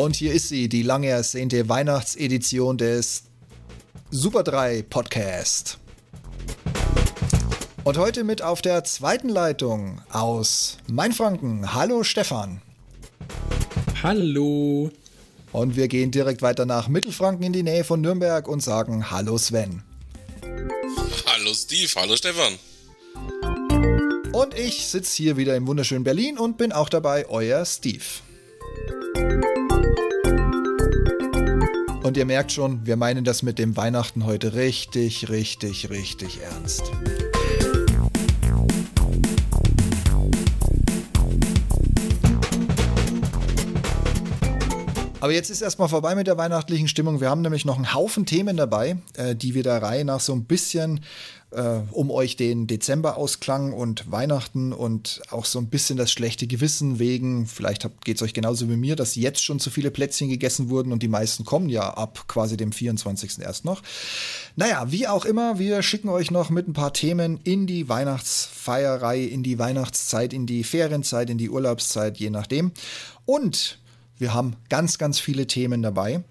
Und hier ist sie, die lange ersehnte Weihnachtsedition des Super 3 Podcast. Und heute mit auf der zweiten Leitung aus Mainfranken. Hallo Stefan. Hallo. Und wir gehen direkt weiter nach Mittelfranken in die Nähe von Nürnberg und sagen Hallo Sven. Hallo Steve, hallo Stefan. Und ich sitze hier wieder im wunderschönen Berlin und bin auch dabei, euer Steve. Und ihr merkt schon, wir meinen das mit dem Weihnachten heute richtig, richtig, richtig ernst. Aber jetzt ist erstmal vorbei mit der weihnachtlichen Stimmung. Wir haben nämlich noch einen Haufen Themen dabei, äh, die wir der Reihe nach so ein bisschen, äh, um euch den Dezember-Ausklang und Weihnachten und auch so ein bisschen das schlechte Gewissen wegen, vielleicht geht es euch genauso wie mir, dass jetzt schon zu viele Plätzchen gegessen wurden und die meisten kommen ja ab quasi dem 24. erst noch. Naja, wie auch immer, wir schicken euch noch mit ein paar Themen in die Weihnachtsfeierei, in die Weihnachtszeit, in die Ferienzeit, in die Urlaubszeit, je nachdem. Und wir haben ganz, ganz viele Themen dabei.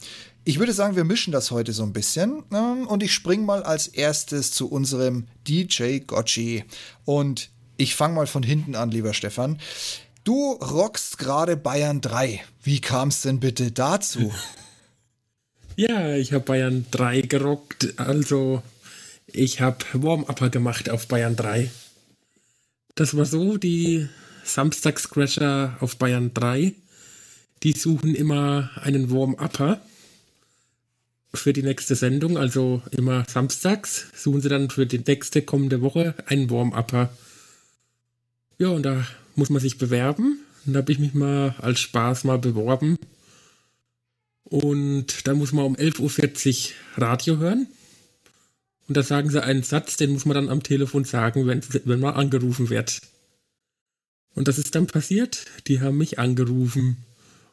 Ich würde sagen, wir mischen das heute so ein bisschen. Ähm, und ich springe mal als erstes zu unserem DJ Gotchi. Und ich fange mal von hinten an, lieber Stefan. Du rockst gerade Bayern 3. Wie kam es denn bitte dazu? Ja, ich habe Bayern 3 gerockt. Also, ich habe Warm-Upper gemacht auf Bayern 3. Das war so, die Samstagscrasher auf Bayern 3 die suchen immer einen Warm-Upper für die nächste Sendung, also immer samstags suchen sie dann für die nächste kommende Woche einen Warm-Upper. Ja, und da muss man sich bewerben. Und da habe ich mich mal als Spaß mal beworben. Und da muss man um 11.40 Uhr Radio hören. Und da sagen sie einen Satz, den muss man dann am Telefon sagen, wenn, wenn man angerufen wird. Und das ist dann passiert. Die haben mich angerufen.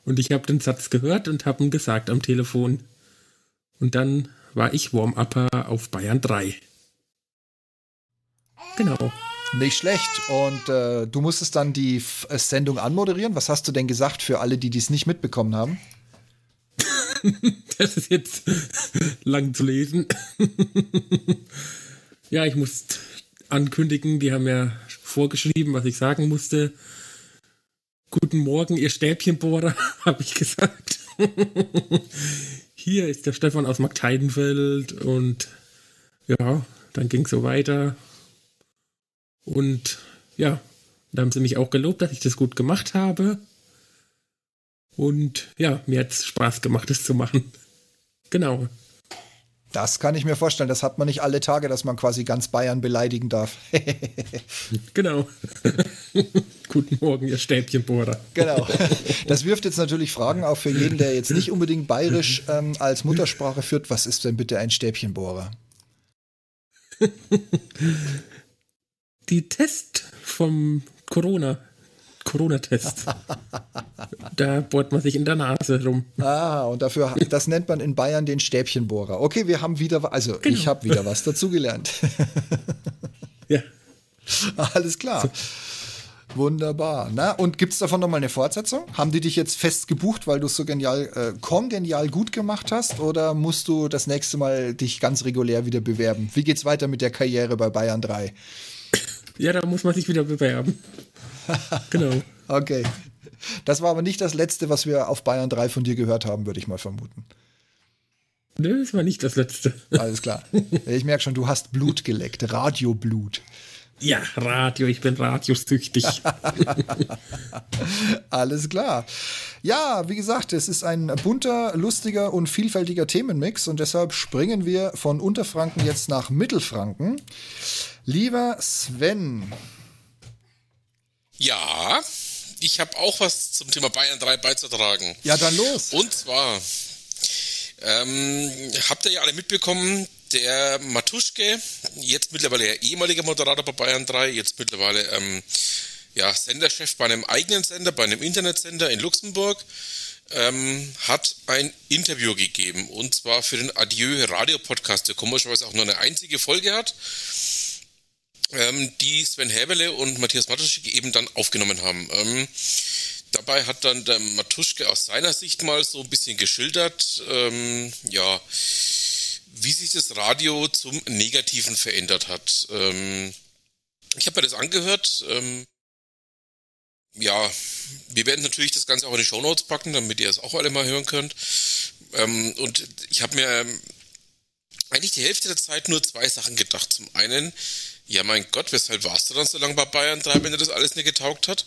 Und ich habe den Satz gehört und habe ihn gesagt am Telefon. Und dann war ich Warm-Upper auf Bayern 3. Genau. Nicht schlecht. Und äh, du musstest dann die F äh, Sendung anmoderieren. Was hast du denn gesagt für alle, die dies nicht mitbekommen haben? das ist jetzt lang zu lesen. ja, ich musste ankündigen, die haben ja vorgeschrieben, was ich sagen musste. Guten Morgen, ihr Stäbchenbohrer, habe ich gesagt. Hier ist der Stefan aus Markteidenfeld und ja, dann ging es so weiter. Und ja, da haben sie mich auch gelobt, dass ich das gut gemacht habe. Und ja, mir hat es Spaß gemacht, es zu machen. Genau. Das kann ich mir vorstellen. Das hat man nicht alle Tage, dass man quasi ganz Bayern beleidigen darf. genau. Guten Morgen, ihr Stäbchenbohrer. genau. Das wirft jetzt natürlich Fragen auf für jeden, der jetzt nicht unbedingt bayerisch ähm, als Muttersprache führt. Was ist denn bitte ein Stäbchenbohrer? Die Test vom Corona. Corona-Test. da bohrt man sich in der Nase rum. Ah, und dafür, das nennt man in Bayern den Stäbchenbohrer. Okay, wir haben wieder, also genau. ich habe wieder was dazugelernt. ja. Alles klar. So. Wunderbar. Na, und gibt es davon nochmal eine Fortsetzung? Haben die dich jetzt fest gebucht, weil du es so genial, äh, kongenial gut gemacht hast? Oder musst du das nächste Mal dich ganz regulär wieder bewerben? Wie geht's weiter mit der Karriere bei Bayern 3? Ja, da muss man sich wieder bewerben. genau. Okay. Das war aber nicht das letzte, was wir auf Bayern 3 von dir gehört haben, würde ich mal vermuten. Nö, das war nicht das letzte. Alles klar. Ich merke schon, du hast Blut geleckt, Radioblut. Ja, Radio, ich bin radiosüchtig. Alles klar. Ja, wie gesagt, es ist ein bunter, lustiger und vielfältiger Themenmix und deshalb springen wir von Unterfranken jetzt nach Mittelfranken. Lieber Sven, ja, ich habe auch was zum Thema Bayern 3 beizutragen. Ja, dann los. Und zwar, ähm, habt ihr ja alle mitbekommen, der Matuschke, jetzt mittlerweile ja ehemaliger Moderator bei Bayern 3, jetzt mittlerweile ähm, ja, Senderchef bei einem eigenen Sender, bei einem Internetsender in Luxemburg, ähm, hat ein Interview gegeben. Und zwar für den Adieu Radio Podcast, der komischerweise auch nur eine einzige Folge hat ähm, die Sven Häberle und Matthias Matuschik eben dann aufgenommen haben. Ähm, dabei hat dann der Matuschke aus seiner Sicht mal so ein bisschen geschildert, ähm, ja, wie sich das Radio zum Negativen verändert hat. Ähm, ich habe mir das angehört. Ähm, ja, wir werden natürlich das Ganze auch in die Shownotes packen, damit ihr es auch alle mal hören könnt. Ähm, und ich habe mir eigentlich die Hälfte der Zeit nur zwei Sachen gedacht. Zum einen, ja mein Gott, weshalb warst du dann so lange bei Bayern 3, wenn dir das alles nicht getaugt hat?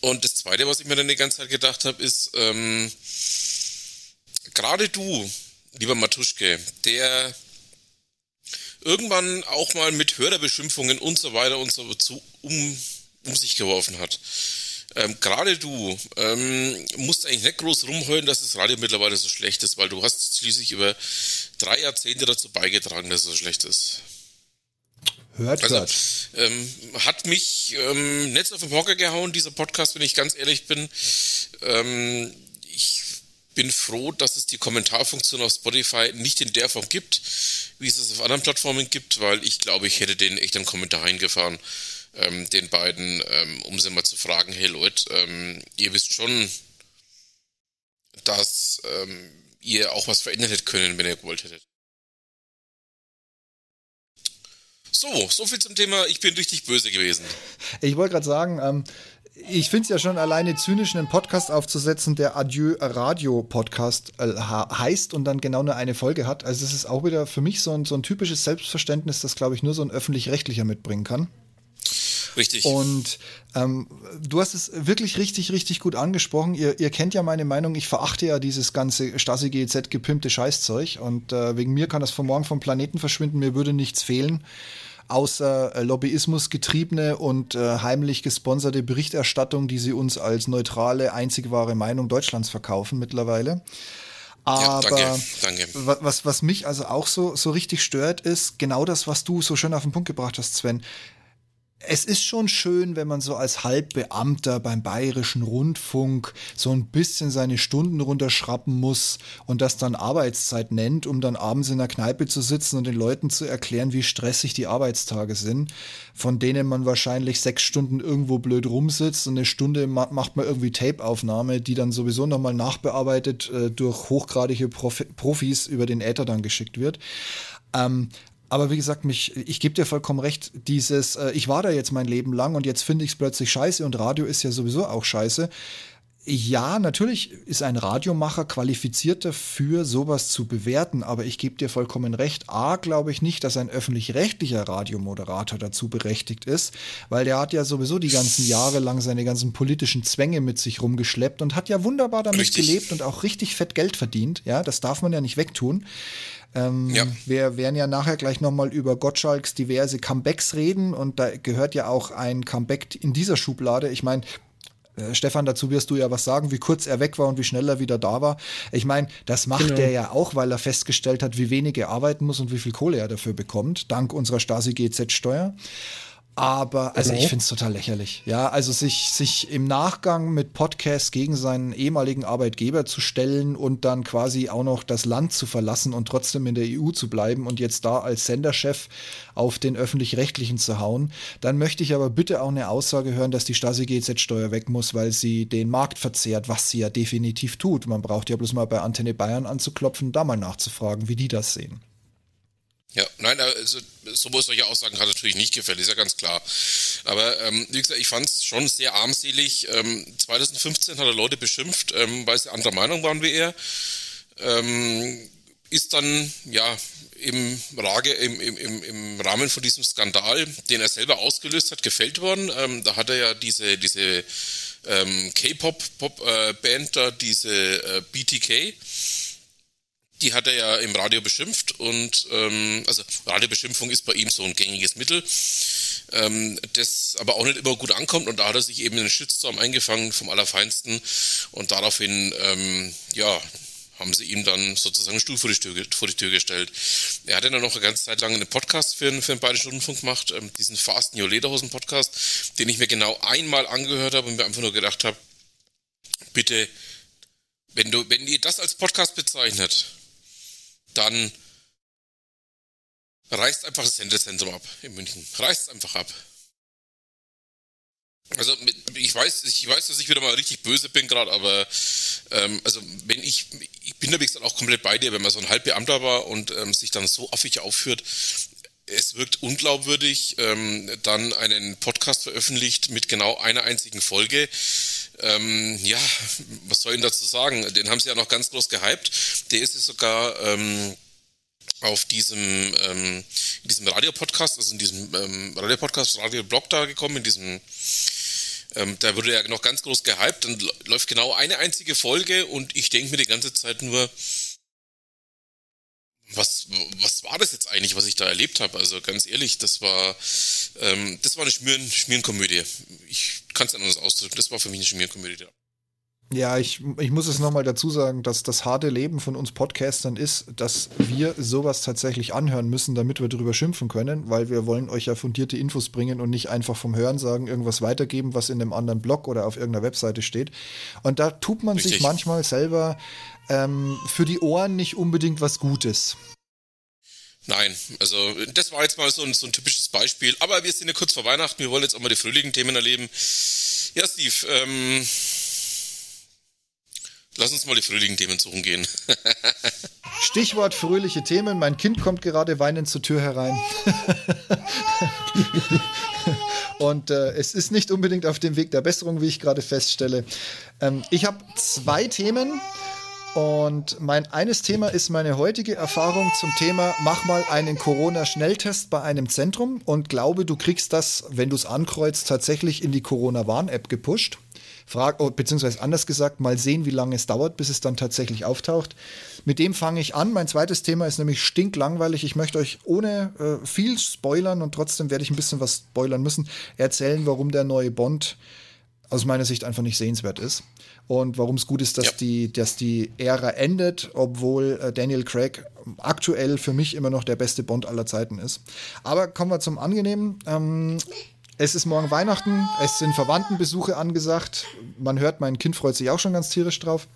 Und das zweite, was ich mir dann die ganze Zeit gedacht habe, ist, ähm, gerade du, lieber Matuschke, der irgendwann auch mal mit Hörerbeschimpfungen und so weiter und so zu, um, um sich geworfen hat. Ähm, Gerade du ähm, musst eigentlich nicht groß rumheulen, dass das Radio mittlerweile so schlecht ist, weil du hast schließlich über drei Jahrzehnte dazu beigetragen, dass es so schlecht ist. Hört, also, hört. Ähm, hat mich ähm, Netz auf den Hocker gehauen, dieser Podcast, wenn ich ganz ehrlich bin. Ähm, ich bin froh, dass es die Kommentarfunktion auf Spotify nicht in der Form gibt, wie es es auf anderen Plattformen gibt, weil ich glaube, ich hätte den echt einen Kommentar eingefahren, ähm, den beiden, ähm, um sie mal zu fragen, hey Leute, ähm, ihr wisst schon, dass ähm, ihr auch was verändern hättet können, wenn ihr gewollt hättet. So, so viel zum Thema, ich bin richtig böse gewesen. Ich wollte gerade sagen, ähm, ich finde es ja schon alleine zynisch, einen Podcast aufzusetzen, der Adieu Radio Podcast äh, heißt und dann genau nur eine Folge hat. Also es ist auch wieder für mich so ein, so ein typisches Selbstverständnis, das, glaube ich, nur so ein öffentlich-rechtlicher mitbringen kann. Richtig. Und ähm, du hast es wirklich richtig, richtig gut angesprochen. Ihr, ihr kennt ja meine Meinung, ich verachte ja dieses ganze Stasi GZ gepimpte Scheißzeug und äh, wegen mir kann das von morgen vom Planeten verschwinden, mir würde nichts fehlen außer äh, Lobbyismus getriebene und äh, heimlich gesponserte Berichterstattung, die sie uns als neutrale, einzig wahre Meinung Deutschlands verkaufen mittlerweile. Aber ja, danke, danke. Was, was mich also auch so, so richtig stört, ist genau das, was du so schön auf den Punkt gebracht hast, Sven es ist schon schön, wenn man so als Halbbeamter beim bayerischen Rundfunk so ein bisschen seine Stunden runterschrappen muss und das dann Arbeitszeit nennt, um dann abends in der Kneipe zu sitzen und den Leuten zu erklären, wie stressig die Arbeitstage sind, von denen man wahrscheinlich sechs Stunden irgendwo blöd rumsitzt und eine Stunde macht man irgendwie Tapeaufnahme, die dann sowieso nochmal nachbearbeitet äh, durch hochgradige Profi Profis über den Äther dann geschickt wird. Ähm, aber wie gesagt, mich, ich gebe dir vollkommen recht, dieses, äh, ich war da jetzt mein Leben lang und jetzt finde ich es plötzlich scheiße und Radio ist ja sowieso auch scheiße. Ja, natürlich ist ein Radiomacher qualifiziert dafür, sowas zu bewerten, aber ich gebe dir vollkommen recht. A, glaube ich nicht, dass ein öffentlich-rechtlicher Radiomoderator dazu berechtigt ist, weil der hat ja sowieso die ganzen Jahre lang seine ganzen politischen Zwänge mit sich rumgeschleppt und hat ja wunderbar damit richtig. gelebt und auch richtig fett Geld verdient. Ja, das darf man ja nicht wegtun. Ähm, ja. Wir werden ja nachher gleich nochmal über Gottschalks diverse Comebacks reden und da gehört ja auch ein Comeback in dieser Schublade. Ich meine, äh, Stefan, dazu wirst du ja was sagen, wie kurz er weg war und wie schnell er wieder da war. Ich meine, das macht genau. er ja auch, weil er festgestellt hat, wie wenig er arbeiten muss und wie viel Kohle er dafür bekommt, dank unserer Stasi-GZ-Steuer. Aber, also ich finde es total lächerlich. Ja, also sich, sich im Nachgang mit Podcasts gegen seinen ehemaligen Arbeitgeber zu stellen und dann quasi auch noch das Land zu verlassen und trotzdem in der EU zu bleiben und jetzt da als Senderchef auf den öffentlich-rechtlichen zu hauen, dann möchte ich aber bitte auch eine Aussage hören, dass die Stasi-GZ-Steuer weg muss, weil sie den Markt verzehrt, was sie ja definitiv tut. Man braucht ja bloß mal bei Antenne Bayern anzuklopfen, da mal nachzufragen, wie die das sehen. Ja, nein, also sowas solche Aussagen hat natürlich nicht gefällt, ist ja ganz klar. Aber ähm, wie gesagt, ich fand es schon sehr armselig. Ähm, 2015 hat er Leute beschimpft, ähm, weil sie anderer Meinung waren wie er. Ähm, ist dann ja im, Rage, im, im, im Rahmen von diesem Skandal, den er selber ausgelöst hat, gefällt worden. Ähm, da hat er ja diese, diese ähm, K-Pop-Band äh, da, diese äh, BTK die hat er ja im Radio beschimpft und ähm, also Radiobeschimpfung ist bei ihm so ein gängiges Mittel, ähm, das aber auch nicht immer gut ankommt und da hat er sich eben einen Shitstorm eingefangen vom Allerfeinsten und daraufhin, ähm, ja, haben sie ihm dann sozusagen einen Stuhl vor die Tür, vor die Tür gestellt. Er hat dann noch eine ganze Zeit lang einen Podcast für, für den Bayerischen Rundfunk gemacht, ähm, diesen Fast New Lederhosen Podcast, den ich mir genau einmal angehört habe und mir einfach nur gedacht habe, bitte, wenn du, wenn ihr das als Podcast bezeichnet, dann reißt einfach das Sendezentrum ab in München. Reißt einfach ab. Also ich weiß, ich weiß, dass ich wieder mal richtig böse bin gerade, aber ähm, also wenn ich, ich bin da wie gesagt auch komplett bei dir, wenn man so ein Halbbeamter war und ähm, sich dann so affig aufführt, es wirkt unglaubwürdig, ähm, dann einen Podcast veröffentlicht mit genau einer einzigen Folge. Ähm, ja, was soll ich dazu sagen? Den haben sie ja noch ganz groß gehypt. Der ist ja sogar ähm, auf diesem, ähm, in diesem Radiopodcast, also in diesem ähm, Radiopodcast, Radioblog da gekommen, in diesem ähm, da wurde ja noch ganz groß gehypt, dann läuft genau eine einzige Folge und ich denke mir die ganze Zeit nur, was, was war das jetzt eigentlich, was ich da erlebt habe? Also ganz ehrlich, das war, ähm, das war eine Schmieren, Schmierenkomödie. Ich kann es anders ausdrücken, das war für mich eine Schmierenkomödie. Ja, ich, ich muss es nochmal dazu sagen, dass das harte Leben von uns Podcastern ist, dass wir sowas tatsächlich anhören müssen, damit wir darüber schimpfen können, weil wir wollen euch ja fundierte Infos bringen und nicht einfach vom Hören sagen, irgendwas weitergeben, was in einem anderen Blog oder auf irgendeiner Webseite steht. Und da tut man Richtig. sich manchmal selber ähm, für die Ohren nicht unbedingt was Gutes. Nein, also das war jetzt mal so ein, so ein typisches Beispiel. Aber wir sind ja kurz vor Weihnachten, wir wollen jetzt auch mal die fröhlichen Themen erleben. Ja, Steve, ähm, lass uns mal die fröhlichen Themen suchen gehen. Stichwort fröhliche Themen. Mein Kind kommt gerade weinend zur Tür herein. Und äh, es ist nicht unbedingt auf dem Weg der Besserung, wie ich gerade feststelle. Ähm, ich habe zwei Themen. Und mein eines Thema ist meine heutige Erfahrung zum Thema, mach mal einen Corona-Schnelltest bei einem Zentrum und glaube, du kriegst das, wenn du es ankreuzt, tatsächlich in die Corona-Warn-App gepusht. Frag, oh, beziehungsweise anders gesagt, mal sehen, wie lange es dauert, bis es dann tatsächlich auftaucht. Mit dem fange ich an. Mein zweites Thema ist nämlich stinklangweilig. Ich möchte euch ohne äh, viel spoilern und trotzdem werde ich ein bisschen was spoilern müssen, erzählen, warum der neue Bond aus meiner Sicht einfach nicht sehenswert ist und warum es gut ist, dass, ja. die, dass die Ära endet, obwohl äh, Daniel Craig aktuell für mich immer noch der beste Bond aller Zeiten ist. Aber kommen wir zum Angenehmen. Ähm, es ist morgen Weihnachten, es sind Verwandtenbesuche angesagt. Man hört, mein Kind freut sich auch schon ganz tierisch drauf.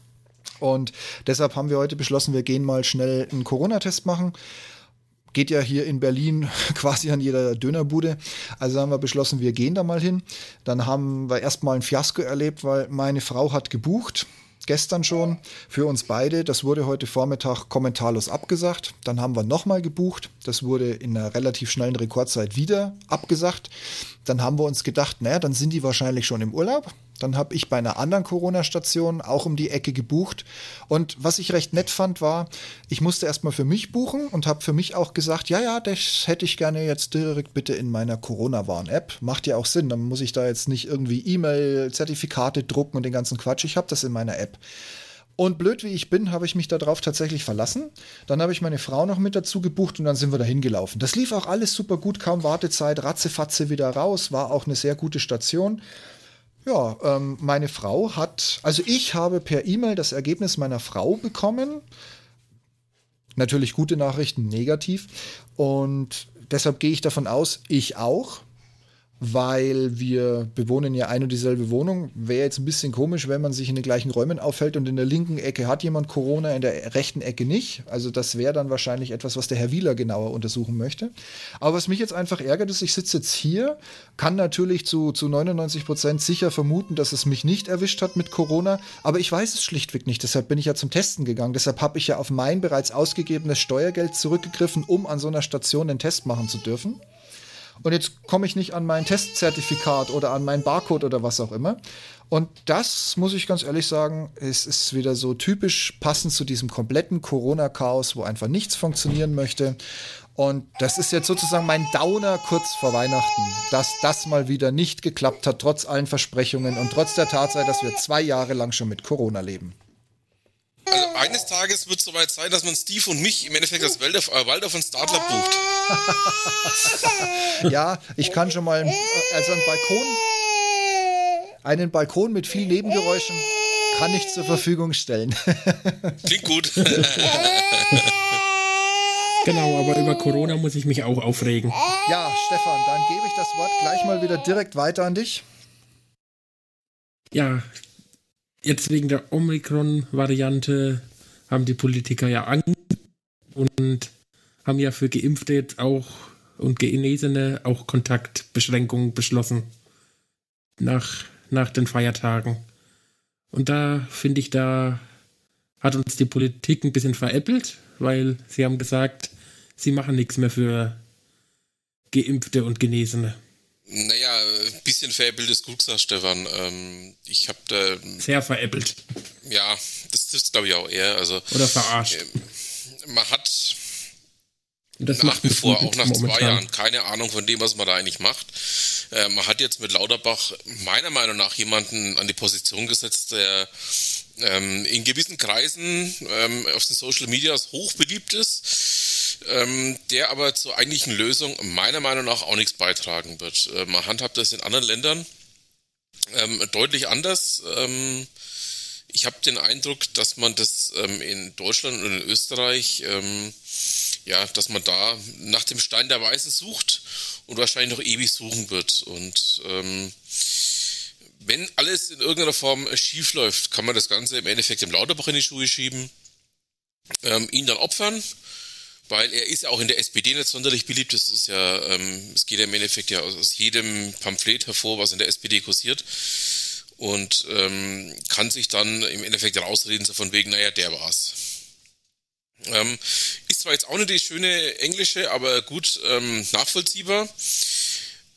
Und deshalb haben wir heute beschlossen, wir gehen mal schnell einen Corona-Test machen geht ja hier in Berlin quasi an jeder Dönerbude. Also haben wir beschlossen, wir gehen da mal hin. Dann haben wir erstmal ein Fiasko erlebt, weil meine Frau hat gebucht gestern schon für uns beide. Das wurde heute Vormittag kommentarlos abgesagt. Dann haben wir nochmal gebucht. Das wurde in einer relativ schnellen Rekordzeit wieder abgesagt. Dann haben wir uns gedacht, naja, dann sind die wahrscheinlich schon im Urlaub. Dann habe ich bei einer anderen Corona-Station auch um die Ecke gebucht. Und was ich recht nett fand, war, ich musste erstmal für mich buchen und habe für mich auch gesagt, ja, ja, das hätte ich gerne jetzt direkt bitte in meiner Corona-Warn-App. Macht ja auch Sinn. Dann muss ich da jetzt nicht irgendwie E-Mail-Zertifikate drucken und den ganzen Quatsch. Ich habe das in meiner App. Und blöd wie ich bin, habe ich mich darauf tatsächlich verlassen. Dann habe ich meine Frau noch mit dazu gebucht und dann sind wir dahin gelaufen. Das lief auch alles super gut, kaum Wartezeit, ratzefatze wieder raus, war auch eine sehr gute Station. Ja, ähm, meine Frau hat, also ich habe per E-Mail das Ergebnis meiner Frau bekommen. Natürlich gute Nachrichten, negativ. Und deshalb gehe ich davon aus, ich auch weil wir bewohnen ja ein und dieselbe Wohnung. Wäre jetzt ein bisschen komisch, wenn man sich in den gleichen Räumen aufhält und in der linken Ecke hat jemand Corona, in der rechten Ecke nicht. Also das wäre dann wahrscheinlich etwas, was der Herr Wieler genauer untersuchen möchte. Aber was mich jetzt einfach ärgert, ist, ich sitze jetzt hier, kann natürlich zu, zu 99 Prozent sicher vermuten, dass es mich nicht erwischt hat mit Corona, aber ich weiß es schlichtweg nicht. Deshalb bin ich ja zum Testen gegangen. Deshalb habe ich ja auf mein bereits ausgegebenes Steuergeld zurückgegriffen, um an so einer Station den Test machen zu dürfen und jetzt komme ich nicht an mein Testzertifikat oder an meinen Barcode oder was auch immer. Und das, muss ich ganz ehrlich sagen, ist, ist wieder so typisch passend zu diesem kompletten Corona-Chaos, wo einfach nichts funktionieren möchte. Und das ist jetzt sozusagen mein Downer kurz vor Weihnachten, dass das mal wieder nicht geklappt hat, trotz allen Versprechungen und trotz der Tatsache, dass wir zwei Jahre lang schon mit Corona leben. Also eines Tages wird es soweit sein, dass man Steve und mich im Endeffekt als Waldorf, äh, Waldorf und Startler bucht. ja, ich kann schon mal, also einen Balkon, einen Balkon mit viel Nebengeräuschen kann ich zur Verfügung stellen. Klingt gut. Genau, aber über Corona muss ich mich auch aufregen. Ja, Stefan, dann gebe ich das Wort gleich mal wieder direkt weiter an dich. Ja, jetzt wegen der Omikron-Variante haben die Politiker ja Angst und haben ja für Geimpfte jetzt auch und Genesene auch Kontaktbeschränkungen beschlossen. Nach nach den Feiertagen. Und da finde ich, da hat uns die Politik ein bisschen veräppelt, weil sie haben gesagt, sie machen nichts mehr für Geimpfte und Genesene. Naja, ein bisschen veräppelt ist gut gesagt, Stefan. Ähm, ich habe da. Sehr veräppelt. Ja, das ist, glaube ich, auch eher. Also, Oder verarscht. Äh, man hat das nach wie vor, auch nach momentan. zwei Jahren, keine Ahnung von dem, was man da eigentlich macht. Äh, man hat jetzt mit Lauterbach meiner Meinung nach jemanden an die Position gesetzt, der ähm, in gewissen Kreisen ähm, auf den Social Medias hoch beliebt ist, ähm, der aber zur eigentlichen Lösung meiner Meinung nach auch nichts beitragen wird. Äh, man handhabt das in anderen Ländern ähm, deutlich anders. Ähm, ich habe den Eindruck, dass man das ähm, in Deutschland und in Österreich, ja, dass man da nach dem Stein der Weisen sucht und wahrscheinlich noch ewig suchen wird. Und ähm, wenn alles in irgendeiner Form schief läuft, kann man das Ganze im Endeffekt dem Lauterbach in die Schuhe schieben, ähm, ihn dann opfern, weil er ist ja auch in der SPD nicht sonderlich beliebt. Das ist ja, ähm, es geht ja im Endeffekt ja aus, aus, jedem Pamphlet hervor, was in der SPD kursiert. Und ähm, kann sich dann im Endeffekt rausreden, so von wegen, naja, der war's. Ähm, ist zwar jetzt auch nicht die schöne englische, aber gut ähm, nachvollziehbar.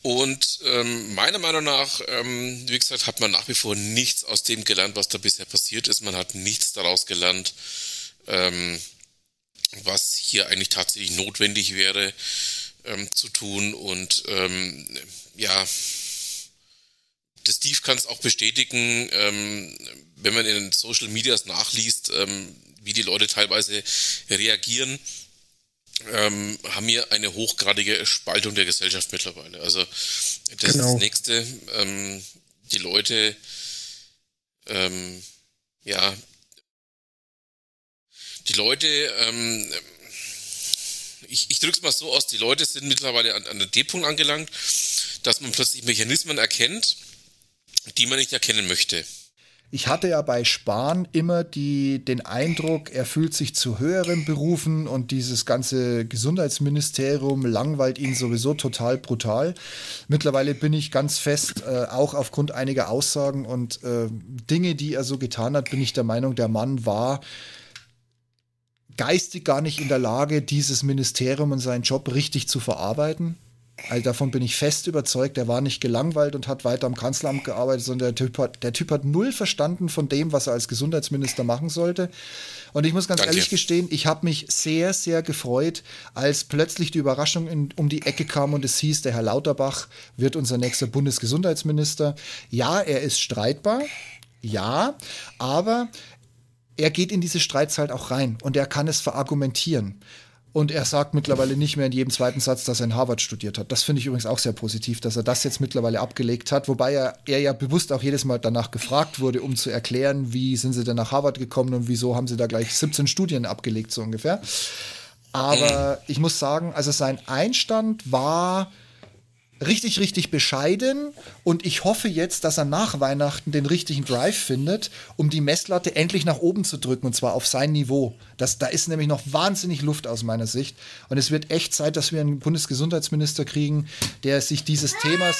Und ähm, meiner Meinung nach, ähm, wie gesagt, hat man nach wie vor nichts aus dem gelernt, was da bisher passiert ist. Man hat nichts daraus gelernt, ähm, was hier eigentlich tatsächlich notwendig wäre ähm, zu tun. Und ähm, ja, der Steve kann es auch bestätigen, ähm, wenn man in den Social Medias nachliest, ähm, wie die Leute teilweise reagieren ähm, haben wir eine hochgradige Spaltung der Gesellschaft mittlerweile. Also das genau. ist das Nächste. Ähm, die Leute, ähm, ja, die Leute, ähm, ich, ich drücke es mal so aus, die Leute sind mittlerweile an, an den D-Punkt angelangt, dass man plötzlich Mechanismen erkennt, die man nicht erkennen möchte. Ich hatte ja bei Spahn immer die, den Eindruck, er fühlt sich zu höheren Berufen und dieses ganze Gesundheitsministerium langweilt ihn sowieso total brutal. Mittlerweile bin ich ganz fest, äh, auch aufgrund einiger Aussagen und äh, Dinge, die er so getan hat, bin ich der Meinung, der Mann war geistig gar nicht in der Lage, dieses Ministerium und seinen Job richtig zu verarbeiten. Also davon bin ich fest überzeugt, der war nicht gelangweilt und hat weiter am Kanzleramt gearbeitet, sondern der Typ hat, der typ hat null verstanden von dem, was er als Gesundheitsminister machen sollte. Und ich muss ganz Danke. ehrlich gestehen, ich habe mich sehr, sehr gefreut, als plötzlich die Überraschung in, um die Ecke kam und es hieß, der Herr Lauterbach wird unser nächster Bundesgesundheitsminister. Ja, er ist streitbar. Ja, aber er geht in diese Streits halt auch rein und er kann es verargumentieren. Und er sagt mittlerweile nicht mehr in jedem zweiten Satz, dass er in Harvard studiert hat. Das finde ich übrigens auch sehr positiv, dass er das jetzt mittlerweile abgelegt hat, wobei er, er ja bewusst auch jedes Mal danach gefragt wurde, um zu erklären, wie sind sie denn nach Harvard gekommen und wieso haben sie da gleich 17 Studien abgelegt, so ungefähr. Aber ich muss sagen, also sein Einstand war richtig, richtig bescheiden. Und ich hoffe jetzt, dass er nach Weihnachten den richtigen Drive findet, um die Messlatte endlich nach oben zu drücken und zwar auf sein Niveau. Das, da ist nämlich noch wahnsinnig Luft aus meiner Sicht. Und es wird echt Zeit, dass wir einen Bundesgesundheitsminister kriegen, der sich dieses Themas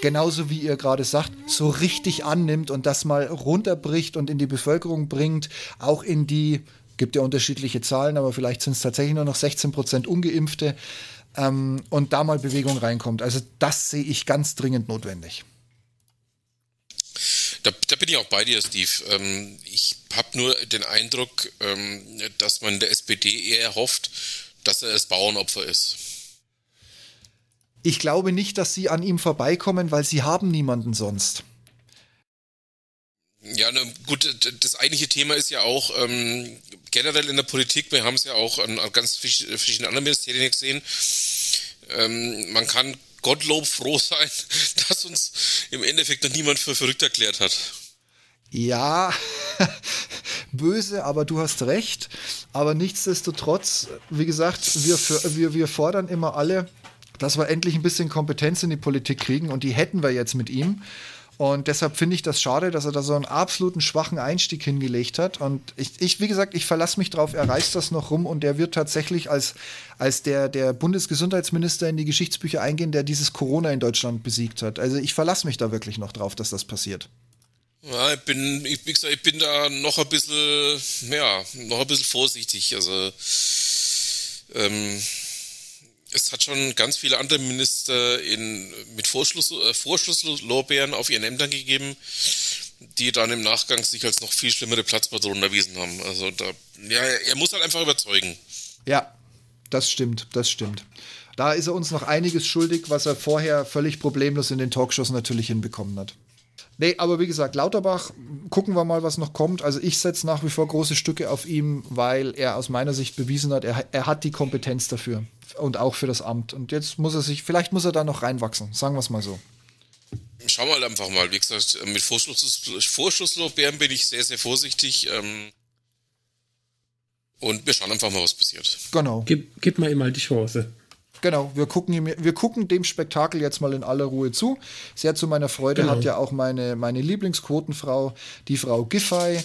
genauso wie ihr gerade sagt, so richtig annimmt und das mal runterbricht und in die Bevölkerung bringt, auch in die, gibt ja unterschiedliche Zahlen, aber vielleicht sind es tatsächlich nur noch 16 Prozent Ungeimpfte ähm, und da mal Bewegung reinkommt. Also das sehe ich ganz dringend notwendig. Da, da, bin ich auch bei dir, Steve. Ähm, ich habe nur den Eindruck, ähm, dass man der SPD eher hofft, dass er das Bauernopfer ist. Ich glaube nicht, dass sie an ihm vorbeikommen, weil sie haben niemanden sonst. Ja, ne, gut, das eigentliche Thema ist ja auch ähm, generell in der Politik, wir haben es ja auch an, an ganz verschiedenen anderen Ministerien gesehen, ähm, man kann Gottlob froh sein, dass uns im Endeffekt noch niemand für verrückt erklärt hat. Ja, böse, aber du hast recht. Aber nichtsdestotrotz, wie gesagt, wir, wir, wir fordern immer alle, dass wir endlich ein bisschen Kompetenz in die Politik kriegen und die hätten wir jetzt mit ihm. Und deshalb finde ich das schade, dass er da so einen absoluten schwachen Einstieg hingelegt hat. Und ich, ich wie gesagt, ich verlasse mich drauf, er reißt das noch rum und er wird tatsächlich als, als der, der Bundesgesundheitsminister in die Geschichtsbücher eingehen, der dieses Corona in Deutschland besiegt hat. Also ich verlasse mich da wirklich noch drauf, dass das passiert. Ja, ich bin, ich, wie gesagt, ich bin da noch ein bisschen, ja, noch ein bisschen vorsichtig. Also, ähm, es hat schon ganz viele andere Minister in, mit Vorschluss, äh, Vorschusslorbeeren auf ihren Ämtern gegeben, die dann im Nachgang sich als noch viel schlimmere Platzpatronen erwiesen haben. Also da, ja, er muss halt einfach überzeugen. Ja, das stimmt, das stimmt. Da ist er uns noch einiges schuldig, was er vorher völlig problemlos in den Talkshows natürlich hinbekommen hat. Nee, aber wie gesagt, Lauterbach, gucken wir mal, was noch kommt. Also ich setze nach wie vor große Stücke auf ihm, weil er aus meiner Sicht bewiesen hat, er, er hat die Kompetenz dafür und auch für das Amt. Und jetzt muss er sich, vielleicht muss er da noch reinwachsen, sagen wir es mal so. Schauen wir halt einfach mal. Wie gesagt, mit Vorschuss, Vorschusslorbeeren bin ich sehr, sehr vorsichtig. Ähm, und wir schauen einfach mal, was passiert. Genau. Gib, gib mal ihm mal die Chance. Genau, wir gucken, wir gucken dem Spektakel jetzt mal in aller Ruhe zu. Sehr zu meiner Freude genau. hat ja auch meine, meine Lieblingsquotenfrau, die Frau Giffey,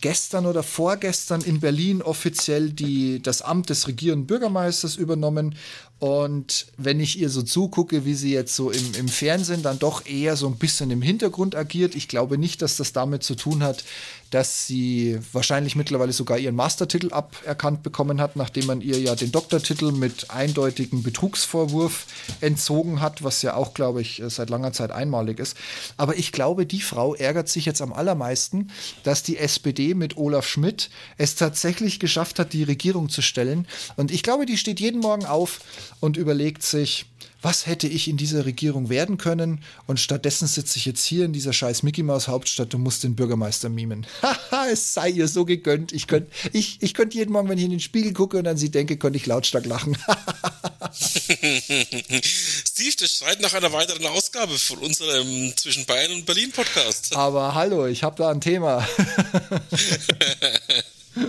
gestern oder vorgestern in Berlin offiziell die, das Amt des regierenden Bürgermeisters übernommen. Und wenn ich ihr so zugucke, wie sie jetzt so im, im Fernsehen dann doch eher so ein bisschen im Hintergrund agiert, ich glaube nicht, dass das damit zu tun hat, dass sie wahrscheinlich mittlerweile sogar ihren Mastertitel aberkannt bekommen hat, nachdem man ihr ja den Doktortitel mit eindeutigem Betrugsvorwurf entzogen hat, was ja auch, glaube ich, seit langer Zeit einmalig ist. Aber ich glaube, die Frau ärgert sich jetzt am allermeisten, dass die SPD mit Olaf Schmidt es tatsächlich geschafft hat, die Regierung zu stellen. Und ich glaube, die steht jeden Morgen auf und überlegt sich, was hätte ich in dieser Regierung werden können? Und stattdessen sitze ich jetzt hier in dieser scheiß Mickey Maus Hauptstadt und muss den Bürgermeister mimen. Haha, es sei ihr so gegönnt. Ich könnte ich, ich könnt jeden Morgen, wenn ich in den Spiegel gucke und an sie denke, könnte ich lautstark lachen. Steve, das schreit nach einer weiteren Ausgabe von unserem Zwischen Bayern und Berlin Podcast. Aber hallo, ich habe da ein Thema.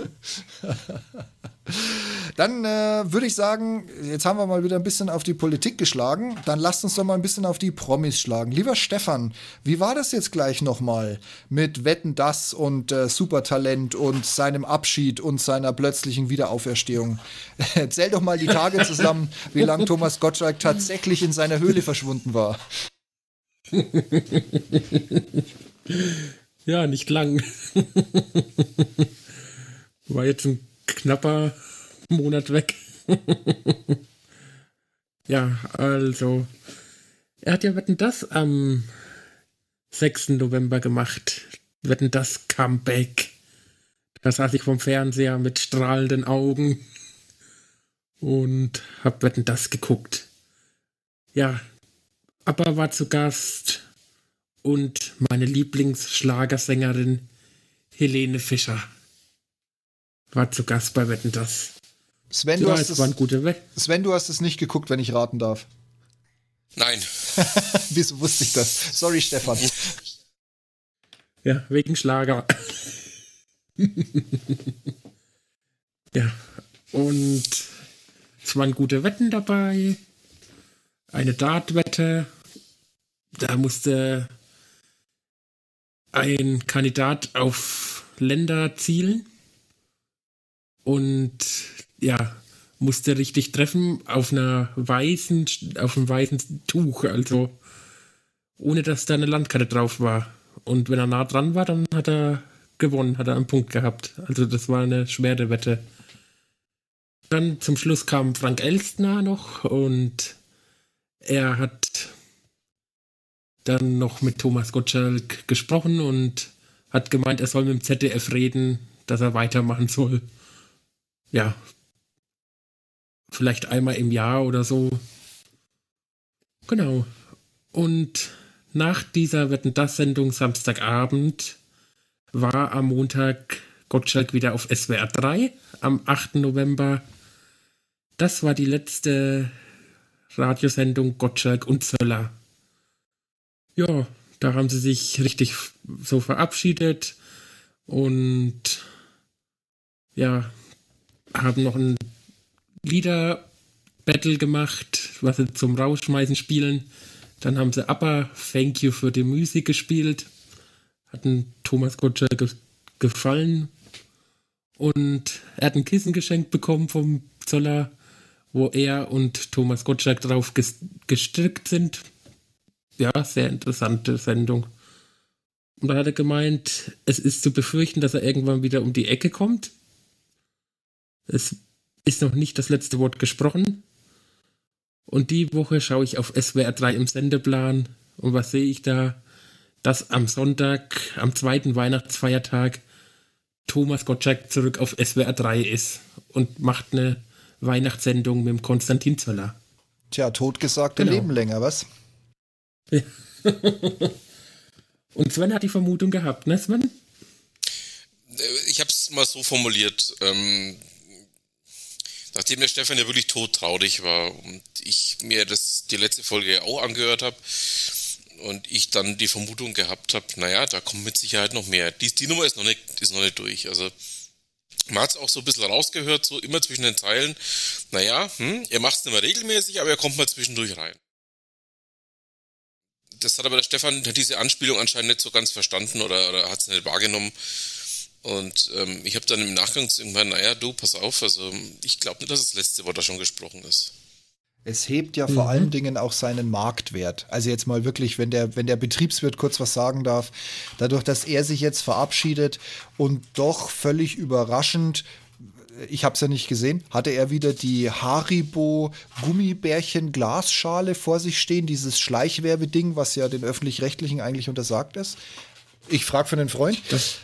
Dann äh, würde ich sagen, jetzt haben wir mal wieder ein bisschen auf die Politik geschlagen. Dann lasst uns doch mal ein bisschen auf die Promis schlagen. Lieber Stefan, wie war das jetzt gleich nochmal mit Wetten das und äh, Supertalent und seinem Abschied und seiner plötzlichen Wiederauferstehung? Zähl doch mal die Tage zusammen, wie lange Thomas Gottschalk tatsächlich in seiner Höhle verschwunden war. Ja, nicht lang. War jetzt ein knapper Monat weg. ja, also. Er hat ja Wetten das am 6. November gemacht. Wetten das Comeback. Da saß ich vom Fernseher mit strahlenden Augen und hab Wetten das geguckt. Ja, aber war zu Gast und meine Lieblingsschlagersängerin Helene Fischer war zu Gast bei Wetten das. Sven, du hast es, waren gute Sven, du hast es nicht geguckt, wenn ich raten darf. Nein. Wieso wusste ich das? Sorry, Stefan. Ja, wegen Schlager. ja, und es waren gute Wetten dabei. Eine Dartwette. Da musste ein Kandidat auf Länder zielen. Und ja, musste richtig treffen auf einer weißen, auf einem weißen Tuch, also ohne dass da eine Landkarte drauf war. Und wenn er nah dran war, dann hat er gewonnen, hat er einen Punkt gehabt. Also das war eine schwere Wette. Dann zum Schluss kam Frank Elstner noch und er hat dann noch mit Thomas Gottschalk gesprochen und hat gemeint, er soll mit dem ZDF reden, dass er weitermachen soll ja, vielleicht einmal im Jahr oder so. Genau. Und nach dieser Wetten das Sendung Samstagabend war am Montag Gottschalk wieder auf SWR 3 am 8. November. Das war die letzte Radiosendung Gottschalk und Zöller. Ja, da haben sie sich richtig so verabschiedet und ja, haben noch ein Lieder-Battle gemacht, was sie zum Rausschmeißen spielen. Dann haben sie Upper Thank You für die Musik gespielt. Hatten Thomas Gottschalk ge gefallen. Und er hat ein Kissen geschenkt bekommen vom Zoller, wo er und Thomas Gottschalk drauf gestrickt sind. Ja, sehr interessante Sendung. Und da hat er gemeint, es ist zu befürchten, dass er irgendwann wieder um die Ecke kommt. Es ist noch nicht das letzte Wort gesprochen. Und die Woche schaue ich auf SWR 3 im Sendeplan. Und was sehe ich da? Dass am Sonntag, am zweiten Weihnachtsfeiertag, Thomas Gottschalk zurück auf SWR 3 ist und macht eine Weihnachtssendung mit dem Konstantin Zöller. Tja, totgesagte genau. Leben länger, was? Ja. und Sven hat die Vermutung gehabt, ne Sven? Ich habe es mal so formuliert. Ähm, nachdem der Stefan ja wirklich todtraurig war und ich mir das die letzte Folge auch angehört habe und ich dann die Vermutung gehabt habe, naja, da kommt mit Sicherheit noch mehr. Die, die Nummer ist noch nicht, ist noch nicht durch. Also man hat es auch so ein bisschen rausgehört, so immer zwischen den Zeilen, naja, hm, er macht es nicht mehr regelmäßig, aber er kommt mal zwischendurch rein. Das hat aber der Stefan diese Anspielung anscheinend nicht so ganz verstanden oder, oder hat es nicht wahrgenommen. Und ähm, ich habe dann im Nachgang irgendwann, naja, du, pass auf, also ich glaube nicht, dass das letzte Wort da schon gesprochen ist. Es hebt ja mhm. vor allen Dingen auch seinen Marktwert. Also jetzt mal wirklich, wenn der, wenn der Betriebswirt kurz was sagen darf, dadurch, dass er sich jetzt verabschiedet und doch völlig überraschend ich habe es ja nicht gesehen, hatte er wieder die Haribo Gummibärchen Glasschale vor sich stehen, dieses Schleichwerbeding, was ja den öffentlich-rechtlichen eigentlich untersagt ist. Ich frage für einen Freund. Das,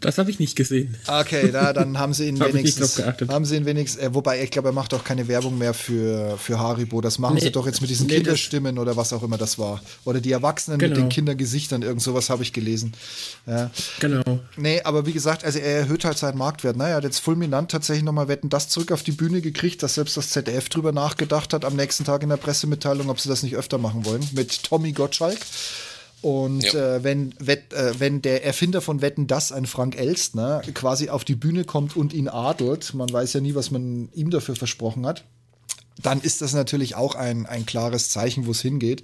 das habe ich nicht gesehen. Okay, da, dann haben sie ihn wenigstens. haben sie ihn wenigstens. Äh, wobei, ich glaube, er macht auch keine Werbung mehr für, für Haribo. Das machen nee, sie doch jetzt mit diesen nee, Kinderstimmen oder was auch immer das war. Oder die Erwachsenen genau. mit den Kindergesichtern, irgend sowas habe ich gelesen. Ja. Genau. Nee, aber wie gesagt, also er erhöht halt seinen Marktwert. Naja, hat jetzt fulminant tatsächlich nochmal Wetten das zurück auf die Bühne gekriegt, dass selbst das ZDF drüber nachgedacht hat am nächsten Tag in der Pressemitteilung, ob sie das nicht öfter machen wollen. Mit Tommy Gottschalk. Und ja. äh, wenn, wett, äh, wenn der Erfinder von Wetten das, ein Frank Elstner, quasi auf die Bühne kommt und ihn adelt, man weiß ja nie, was man ihm dafür versprochen hat, dann ist das natürlich auch ein, ein klares Zeichen, wo es hingeht.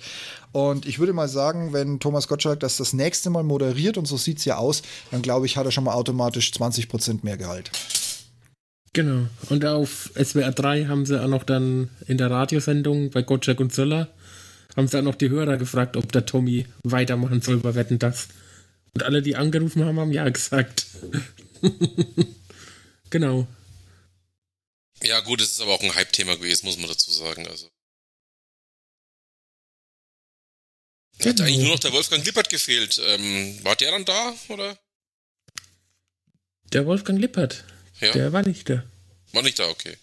Und ich würde mal sagen, wenn Thomas Gottschalk das das nächste Mal moderiert, und so sieht es ja aus, dann glaube ich, hat er schon mal automatisch 20 Prozent mehr Gehalt. Genau. Und auf SWR 3 haben sie auch noch dann in der Radiosendung bei Gottschalk und Zöller haben sie auch noch die Hörer gefragt, ob der Tommy weitermachen soll bei Wetten das. Und alle, die angerufen haben, haben ja gesagt. genau. Ja, gut, es ist aber auch ein Hype-Thema gewesen, muss man dazu sagen. Also. Genau. Hat eigentlich nur noch der Wolfgang Lippert gefehlt. Ähm, war der dann da, oder? Der Wolfgang Lippert. Ja. Der war nicht da. War nicht da, okay.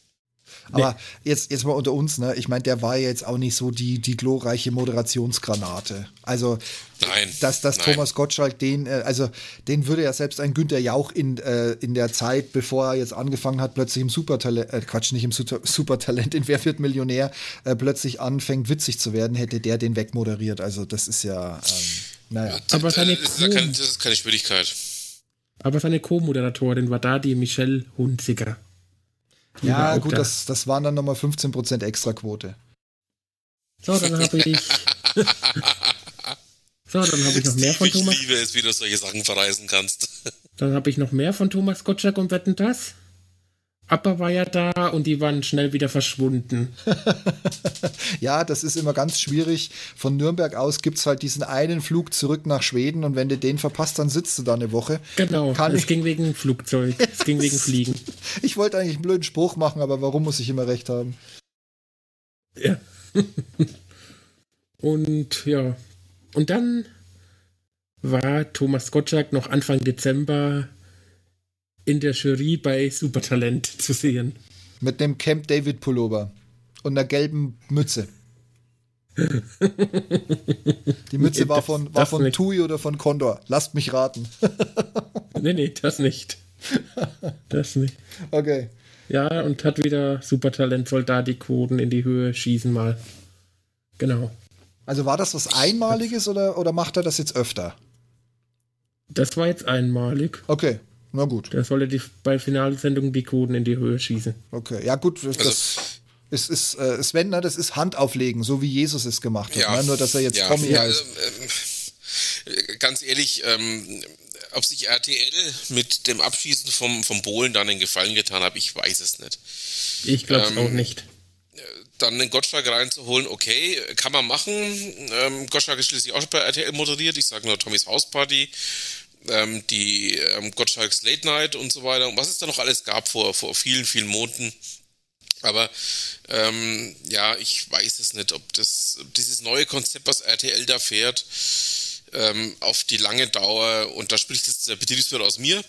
Aber nee. jetzt, jetzt mal unter uns, ne? Ich meine, der war jetzt auch nicht so die, die glorreiche Moderationsgranate. Also, nein, dass, dass nein. Thomas Gottschalk den, äh, also den würde ja selbst ein Günther Jauch in, äh, in der Zeit, bevor er jetzt angefangen hat, plötzlich im Supertalent, äh, Quatsch, nicht im Supertalent, in Wer wird Millionär, äh, plötzlich anfängt, witzig zu werden, hätte der den wegmoderiert. Also, das ist ja, ähm, naja. Aber seine das, ist ja keine, das ist keine Schwierigkeit. Aber seine Co-Moderatorin war da die Michelle Hunziger. Ja, gut, das, das waren dann nochmal 15% Extraquote. So, dann habe ich. so, dann habe ich noch mehr von Thomas. Ich liebe es, wie du solche Sachen verreisen kannst. dann habe ich noch mehr von Thomas Gottschalk und wetten das. Appa war ja da und die waren schnell wieder verschwunden. ja, das ist immer ganz schwierig. Von Nürnberg aus gibt es halt diesen einen Flug zurück nach Schweden und wenn du den verpasst, dann sitzt du da eine Woche. Genau, Kann es ich ging wegen Flugzeug, es ging wegen Fliegen. Ich wollte eigentlich einen blöden Spruch machen, aber warum muss ich immer recht haben? Ja. und ja, und dann war Thomas Gottschalk noch Anfang Dezember in der Jury bei Supertalent zu sehen. Mit einem Camp David Pullover und einer gelben Mütze. Die Mütze war von, war von Tui oder von Condor. Lasst mich raten. nee, nee, das nicht. Das nicht. Okay. Ja, und hat wieder Supertalent, soll da die Quoten in die Höhe schießen mal. Genau. Also war das was Einmaliges oder, oder macht er das jetzt öfter? Das war jetzt einmalig. Okay. Na gut. Der solle die, bei Finalsendungen die Quoten in die Höhe schießen. Okay, ja gut. Das, also, Es ist, äh, Sven, ne, das ist Handauflegen, so wie Jesus es gemacht hat. Ja. Ne? Nur, dass er jetzt ja, Promi ja, heißt. Äh, ganz ehrlich, ähm, ob sich RTL mit dem Abschießen vom, vom Bohlen dann einen Gefallen getan hat, ich weiß es nicht. Ich glaube ähm, auch nicht. Dann den Gottschalk reinzuholen, okay, kann man machen. Ähm, Gottschalk ist schließlich auch bei RTL moderiert. Ich sage nur Tommys Hausparty, ähm, die ähm, Gottschalks Late Night und so weiter. Und was es da noch alles gab vor, vor vielen, vielen Monaten. Aber ähm, ja, ich weiß es nicht, ob das ob dieses neue Konzept, was RTL da fährt, ähm, auf die lange Dauer, und da spricht jetzt der Betriebswirt aus mir,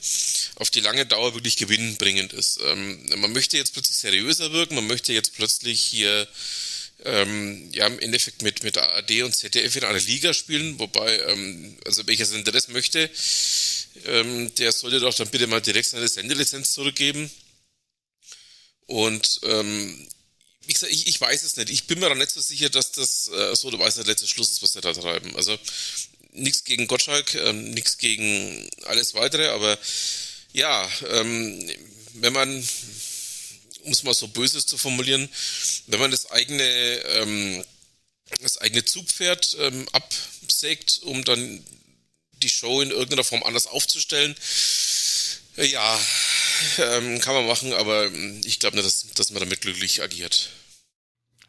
auf die lange Dauer wirklich gewinnbringend ist. Ähm, man möchte jetzt plötzlich seriöser wirken, man möchte jetzt plötzlich hier ähm, ja im Endeffekt mit, mit ARD und ZDF in einer Liga spielen, wobei, ähm, also welcher Sender das möchte, ähm, der sollte doch dann bitte mal direkt seine Sendelizenz zurückgeben. Und ähm, wie gesagt, ich, ich weiß es nicht. Ich bin mir da nicht so sicher, dass das äh, so der weiße letzte Schluss ist, was sie da treiben. Also nichts gegen Gottschalk, ähm, nichts gegen alles weitere, aber ja, ähm, wenn man, um es mal so Böses zu formulieren, wenn man das eigene, ähm, das eigene Zugpferd ähm, absägt, um dann die Show in irgendeiner Form anders aufzustellen, äh, ja, ähm, kann man machen, aber ich glaube nicht, dass, dass man damit glücklich agiert.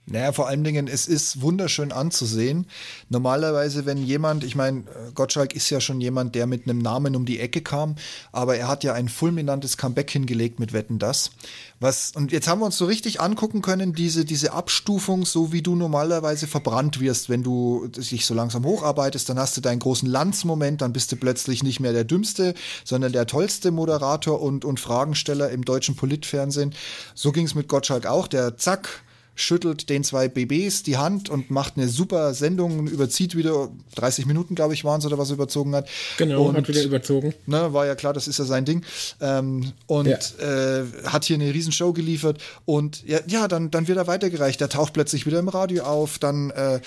Naja, vor allen Dingen, es ist wunderschön anzusehen. Normalerweise, wenn jemand, ich meine, Gottschalk ist ja schon jemand, der mit einem Namen um die Ecke kam, aber er hat ja ein fulminantes Comeback hingelegt mit Wetten das. Was, und jetzt haben wir uns so richtig angucken können, diese, diese Abstufung, so wie du normalerweise verbrannt wirst, wenn du dich so langsam hocharbeitest, dann hast du deinen großen Landsmoment, dann bist du plötzlich nicht mehr der dümmste, sondern der tollste Moderator und, und Fragensteller im deutschen Politfernsehen. So ging es mit Gottschalk auch, der zack, schüttelt den zwei BBs die Hand und macht eine super Sendung, überzieht wieder 30 Minuten, glaube ich, waren es oder was er überzogen hat. Genau, und, hat wieder überzogen. Ne, war ja klar, das ist ja sein Ding. Ähm, und ja. äh, hat hier eine Riesenshow geliefert und ja, ja, dann, dann wird er weitergereicht. Der taucht plötzlich wieder im Radio auf, dann äh,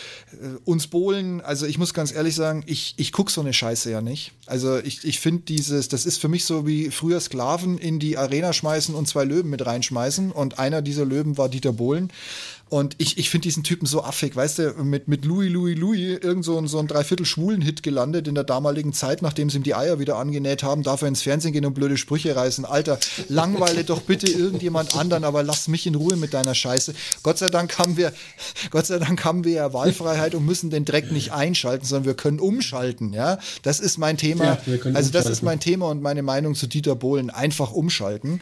uns Bohlen. Also ich muss ganz ehrlich sagen, ich, ich gucke so eine Scheiße ja nicht. Also ich, ich finde dieses, das ist für mich so wie früher Sklaven in die Arena schmeißen und zwei Löwen mit reinschmeißen und einer dieser Löwen war Dieter Bohlen. Und ich, ich finde diesen Typen so affig, weißt du, mit, mit Louis, Louis, Louis, irgend so, so ein Dreiviertel schwulen Hit gelandet in der damaligen Zeit, nachdem sie ihm die Eier wieder angenäht haben, darf er ins Fernsehen gehen und blöde Sprüche reißen. Alter, langweile doch bitte irgendjemand anderen, aber lass mich in Ruhe mit deiner Scheiße. Gott sei Dank haben wir, Gott sei Dank haben wir ja Wahlfreiheit und müssen den Dreck nicht einschalten, sondern wir können umschalten, ja. Das ist mein Thema. Ja, also das ist mein Thema und meine Meinung zu Dieter Bohlen. Einfach umschalten.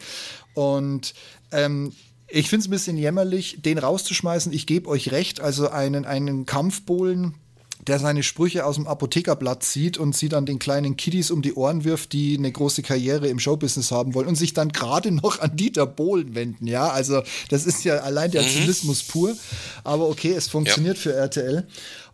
Und ähm, ich finde es ein bisschen jämmerlich, den rauszuschmeißen. Ich gebe euch recht, also einen, einen Kampfbohlen, der seine Sprüche aus dem Apothekerblatt zieht und sie dann den kleinen Kiddies um die Ohren wirft, die eine große Karriere im Showbusiness haben wollen und sich dann gerade noch an Dieter Bohlen wenden. Ja, also das ist ja allein der mhm. Zynismus pur. Aber okay, es funktioniert ja. für RTL.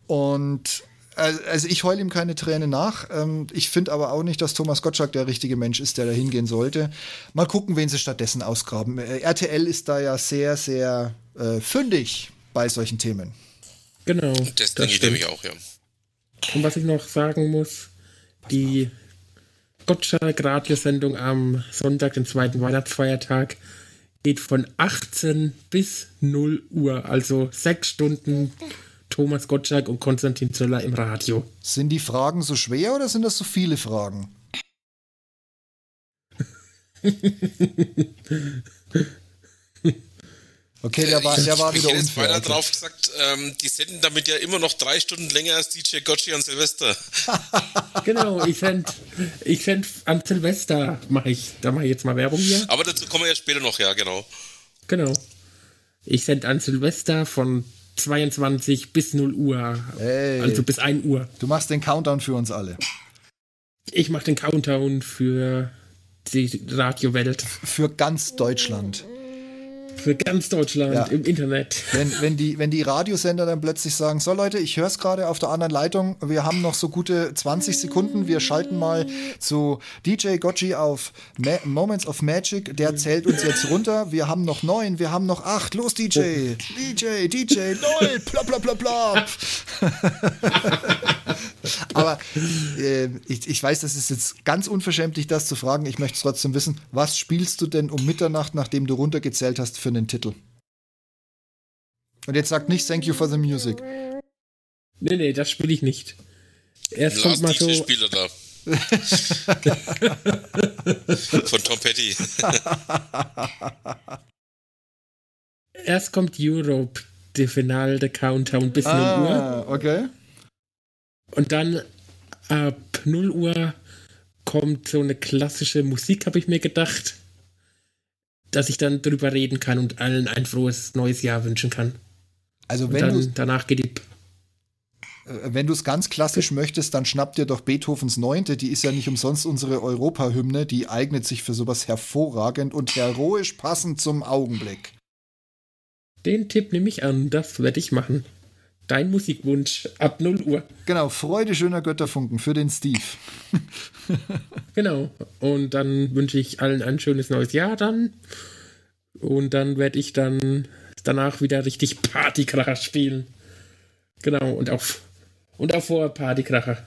Und also ich heule ihm keine Träne nach. Ähm, ich finde aber auch nicht, dass Thomas Gottschalk der richtige Mensch ist, der da hingehen sollte. Mal gucken, wen sie stattdessen ausgraben. Äh, RTL ist da ja sehr, sehr äh, fündig bei solchen Themen. Genau. Das, das denke ich nämlich auch, ja. Und was ich noch sagen muss, die Gottschalk-Radiosendung am Sonntag, den zweiten Weihnachtsfeiertag, geht von 18 bis 0 Uhr, also sechs Stunden Thomas Gottschalk und Konstantin Zöller im Radio. Sind die Fragen so schwer oder sind das so viele Fragen? Okay, der war, der war wieder ich unfair. Ich drauf gesagt, ähm, die senden damit ja immer noch drei Stunden länger als DJ Gotchi an Silvester. genau, ich send, ich send an Silvester, mache ich, da mache ich jetzt mal Werbung hier. Aber dazu kommen wir ja später noch, ja, genau. Genau. Ich send an Silvester von 22 bis 0 Uhr. Hey, also bis 1 Uhr. Du machst den Countdown für uns alle. Ich mache den Countdown für die Radiowelt. Für ganz Deutschland. Für ganz Deutschland ja. im Internet. Wenn, wenn, die, wenn die Radiosender dann plötzlich sagen, so Leute, ich höre es gerade auf der anderen Leitung, wir haben noch so gute 20 Sekunden, wir schalten mal zu DJ Gotchi auf Ma Moments of Magic, der zählt uns jetzt runter, wir haben noch neun, wir haben noch acht, los DJ, DJ, DJ, null, plopp, plopp, plopp, plopp. Aber äh, ich, ich weiß, das ist jetzt ganz unverschämt, dich das zu fragen, ich möchte trotzdem wissen, was spielst du denn um Mitternacht, nachdem du runtergezählt hast, für einen Titel? Und jetzt sagt nicht Thank you for the music. Nee, nee, das spiele ich nicht. Erst Lars kommt mal so. Spieler da. Von Tom Petty. Erst kommt Europe, der Finale, der Countdown bis ah, 0 Uhr. Okay. Und dann ab 0 Uhr kommt so eine klassische Musik, habe ich mir gedacht, dass ich dann drüber reden kann und allen ein frohes neues Jahr wünschen kann. Also wenn du danach geht die äh, wenn du es ganz klassisch möchtest, dann schnapp dir doch Beethovens Neunte. Die ist ja nicht umsonst unsere Europahymne. Die eignet sich für sowas hervorragend und heroisch passend zum Augenblick. Den Tipp nehme ich an. Das werde ich machen. Dein Musikwunsch ab 0 Uhr. Genau, Freude schöner Götterfunken für den Steve. genau. Und dann wünsche ich allen ein schönes neues Jahr dann. Und dann werde ich dann danach wieder richtig Partykracher spielen. Genau, und auf und auch vor Partykracher.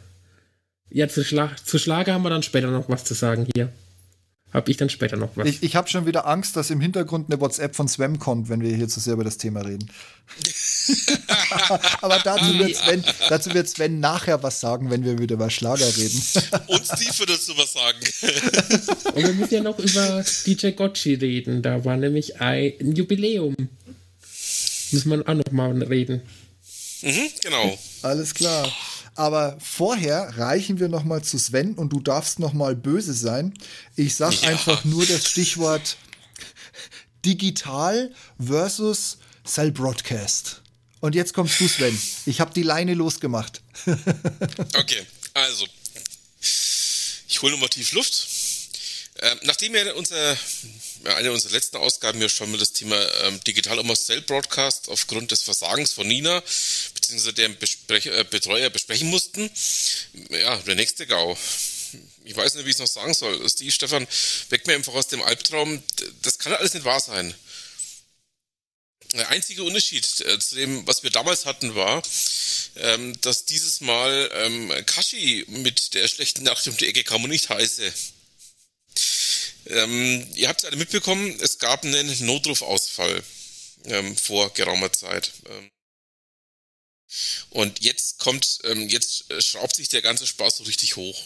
Ja, zu, Schla zu Schlager haben wir dann später noch was zu sagen hier. Hab ich dann später noch was. Ich, ich habe schon wieder Angst, dass im Hintergrund eine WhatsApp von Swam kommt, wenn wir hier zu sehr über das Thema reden. Aber dazu wird, Sven, dazu wird Sven nachher was sagen, wenn wir wieder über Schlager reden. Und Steve wird dazu was sagen. Und wir müssen ja noch über DJ Gotchi reden. Da war nämlich ein Jubiläum. Muss man auch noch mal reden. Mhm, genau. Alles klar. Aber vorher reichen wir noch mal zu Sven und du darfst noch mal böse sein. Ich sag ja. einfach nur das Stichwort digital versus Cell Broadcast. Und jetzt kommst du, Sven. Ich habe die Leine losgemacht. okay, also. Ich hole nochmal tief Luft. Ähm, nachdem wir unser, eine unserer letzten Ausgaben ja schon mal das Thema ähm, Digital Cell Broadcast aufgrund des Versagens von Nina bzw. deren Besprech äh, Betreuer besprechen mussten, ja, der nächste GAU. Ich weiß nicht, wie ich es noch sagen soll. Steve, Stefan, weg mir einfach aus dem Albtraum. Das kann alles nicht wahr sein. Der einzige Unterschied äh, zu dem, was wir damals hatten, war, ähm, dass dieses Mal ähm, Kashi mit der schlechten Nacht um die Ecke kam und nicht heiße. Ähm, ihr habt es alle mitbekommen, es gab einen Notrufausfall vor geraumer Zeit. Und jetzt kommt, ähm, jetzt schraubt sich der ganze Spaß so richtig hoch.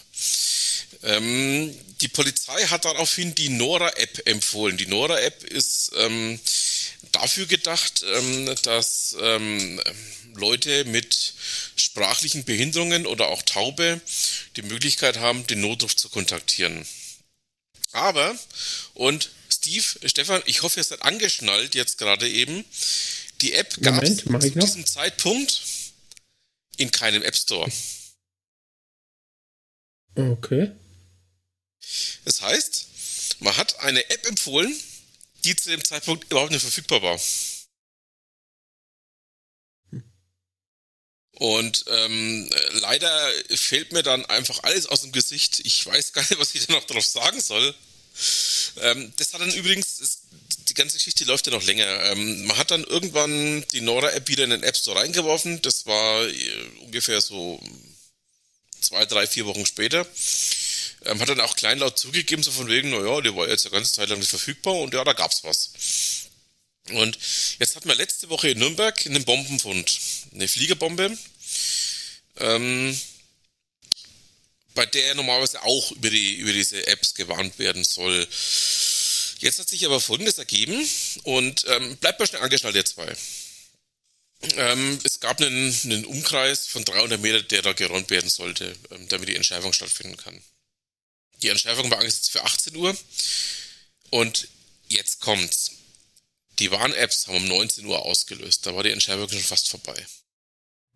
Ähm, die Polizei hat daraufhin die Nora-App empfohlen. Die Nora-App ist ähm, dafür gedacht, dass Leute mit sprachlichen Behinderungen oder auch Taube die Möglichkeit haben, den Notruf zu kontaktieren. Aber, und Steve, Stefan, ich hoffe, ihr seid angeschnallt jetzt gerade eben. Die App gab es zu diesem Zeitpunkt in keinem App Store. Okay. Das heißt, man hat eine App empfohlen, die zu dem Zeitpunkt überhaupt nicht verfügbar war. Und ähm, leider fehlt mir dann einfach alles aus dem Gesicht. Ich weiß gar nicht, was ich da noch drauf sagen soll. Ähm, das hat dann übrigens, das, die ganze Geschichte läuft ja noch länger. Ähm, man hat dann irgendwann die Nora-App wieder in den App Store reingeworfen. Das war äh, ungefähr so zwei, drei, vier Wochen später. Ähm, hat dann auch kleinlaut zugegeben, so von wegen, naja, die war jetzt eine ganze Zeit lang nicht verfügbar und ja, da gab's was. Und jetzt hatten wir letzte Woche in Nürnberg einen Bombenfund. Eine Fliegerbombe. Ähm, bei der normalerweise auch über, die, über diese Apps gewarnt werden soll. Jetzt hat sich aber Folgendes ergeben und ähm, bleibt mal schnell angeschnallt, ihr zwei. Ähm, es gab einen, einen, Umkreis von 300 Meter, der da geräumt werden sollte, ähm, damit die Entschärfung stattfinden kann. Die Entschärfung war angesetzt für 18 Uhr und jetzt kommt's. Die Warn-Apps haben um 19 Uhr ausgelöst. Da war die Entschärfung schon fast vorbei.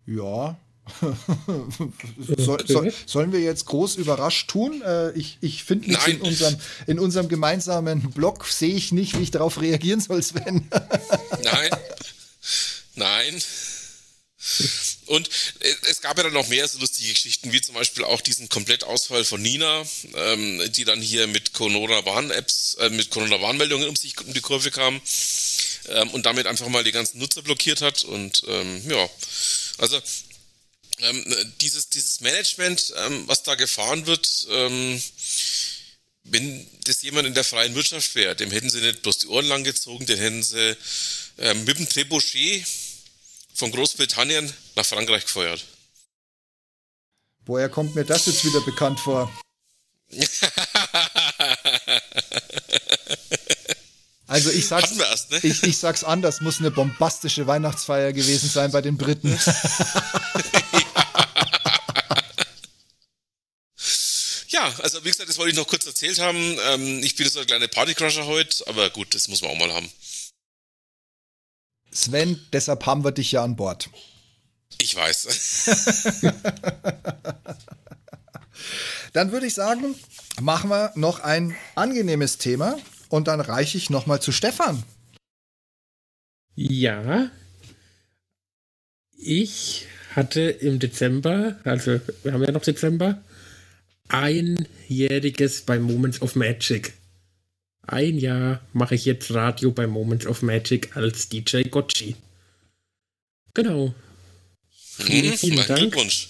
Ja. soll, soll, sollen wir jetzt groß überrascht tun? Äh, ich ich finde nichts in unserem, in unserem gemeinsamen Blog, sehe ich nicht, wie ich darauf reagieren soll, Sven. Nein. Nein. Und es gab ja dann noch mehr so lustige Geschichten, wie zum Beispiel auch diesen Komplettausfall von Nina, ähm, die dann hier mit Corona-Warn-Apps, äh, mit Corona-Warnmeldungen um sich um die Kurve kam ähm, und damit einfach mal die ganzen Nutzer blockiert hat. Und ähm, ja, also ähm, dieses, dieses Management, ähm, was da gefahren wird, ähm, wenn das jemand in der freien Wirtschaft wäre, dem hätten sie nicht bloß die Ohren lang gezogen, den hätten sie ähm, mit dem Trebuchet von Großbritannien nach Frankreich gefeuert. Woher kommt mir das jetzt wieder bekannt vor? Also ich sag's, erst, ne? ich, ich sag's anders, muss eine bombastische Weihnachtsfeier gewesen sein bei den Briten. ja, also wie gesagt, das wollte ich noch kurz erzählt haben. Ähm, ich bin so ein kleiner Partycrusher heute, aber gut, das muss man auch mal haben. Sven, deshalb haben wir dich ja an Bord. Ich weiß. Dann würde ich sagen, machen wir noch ein angenehmes Thema und dann reiche ich nochmal zu Stefan. Ja. Ich hatte im Dezember, also wir haben ja noch Dezember, einjähriges bei Moments of Magic. Ein Jahr mache ich jetzt Radio bei Moments of Magic als DJ Gotchi. Genau. Vielen, vielen Dank. Glückwunsch.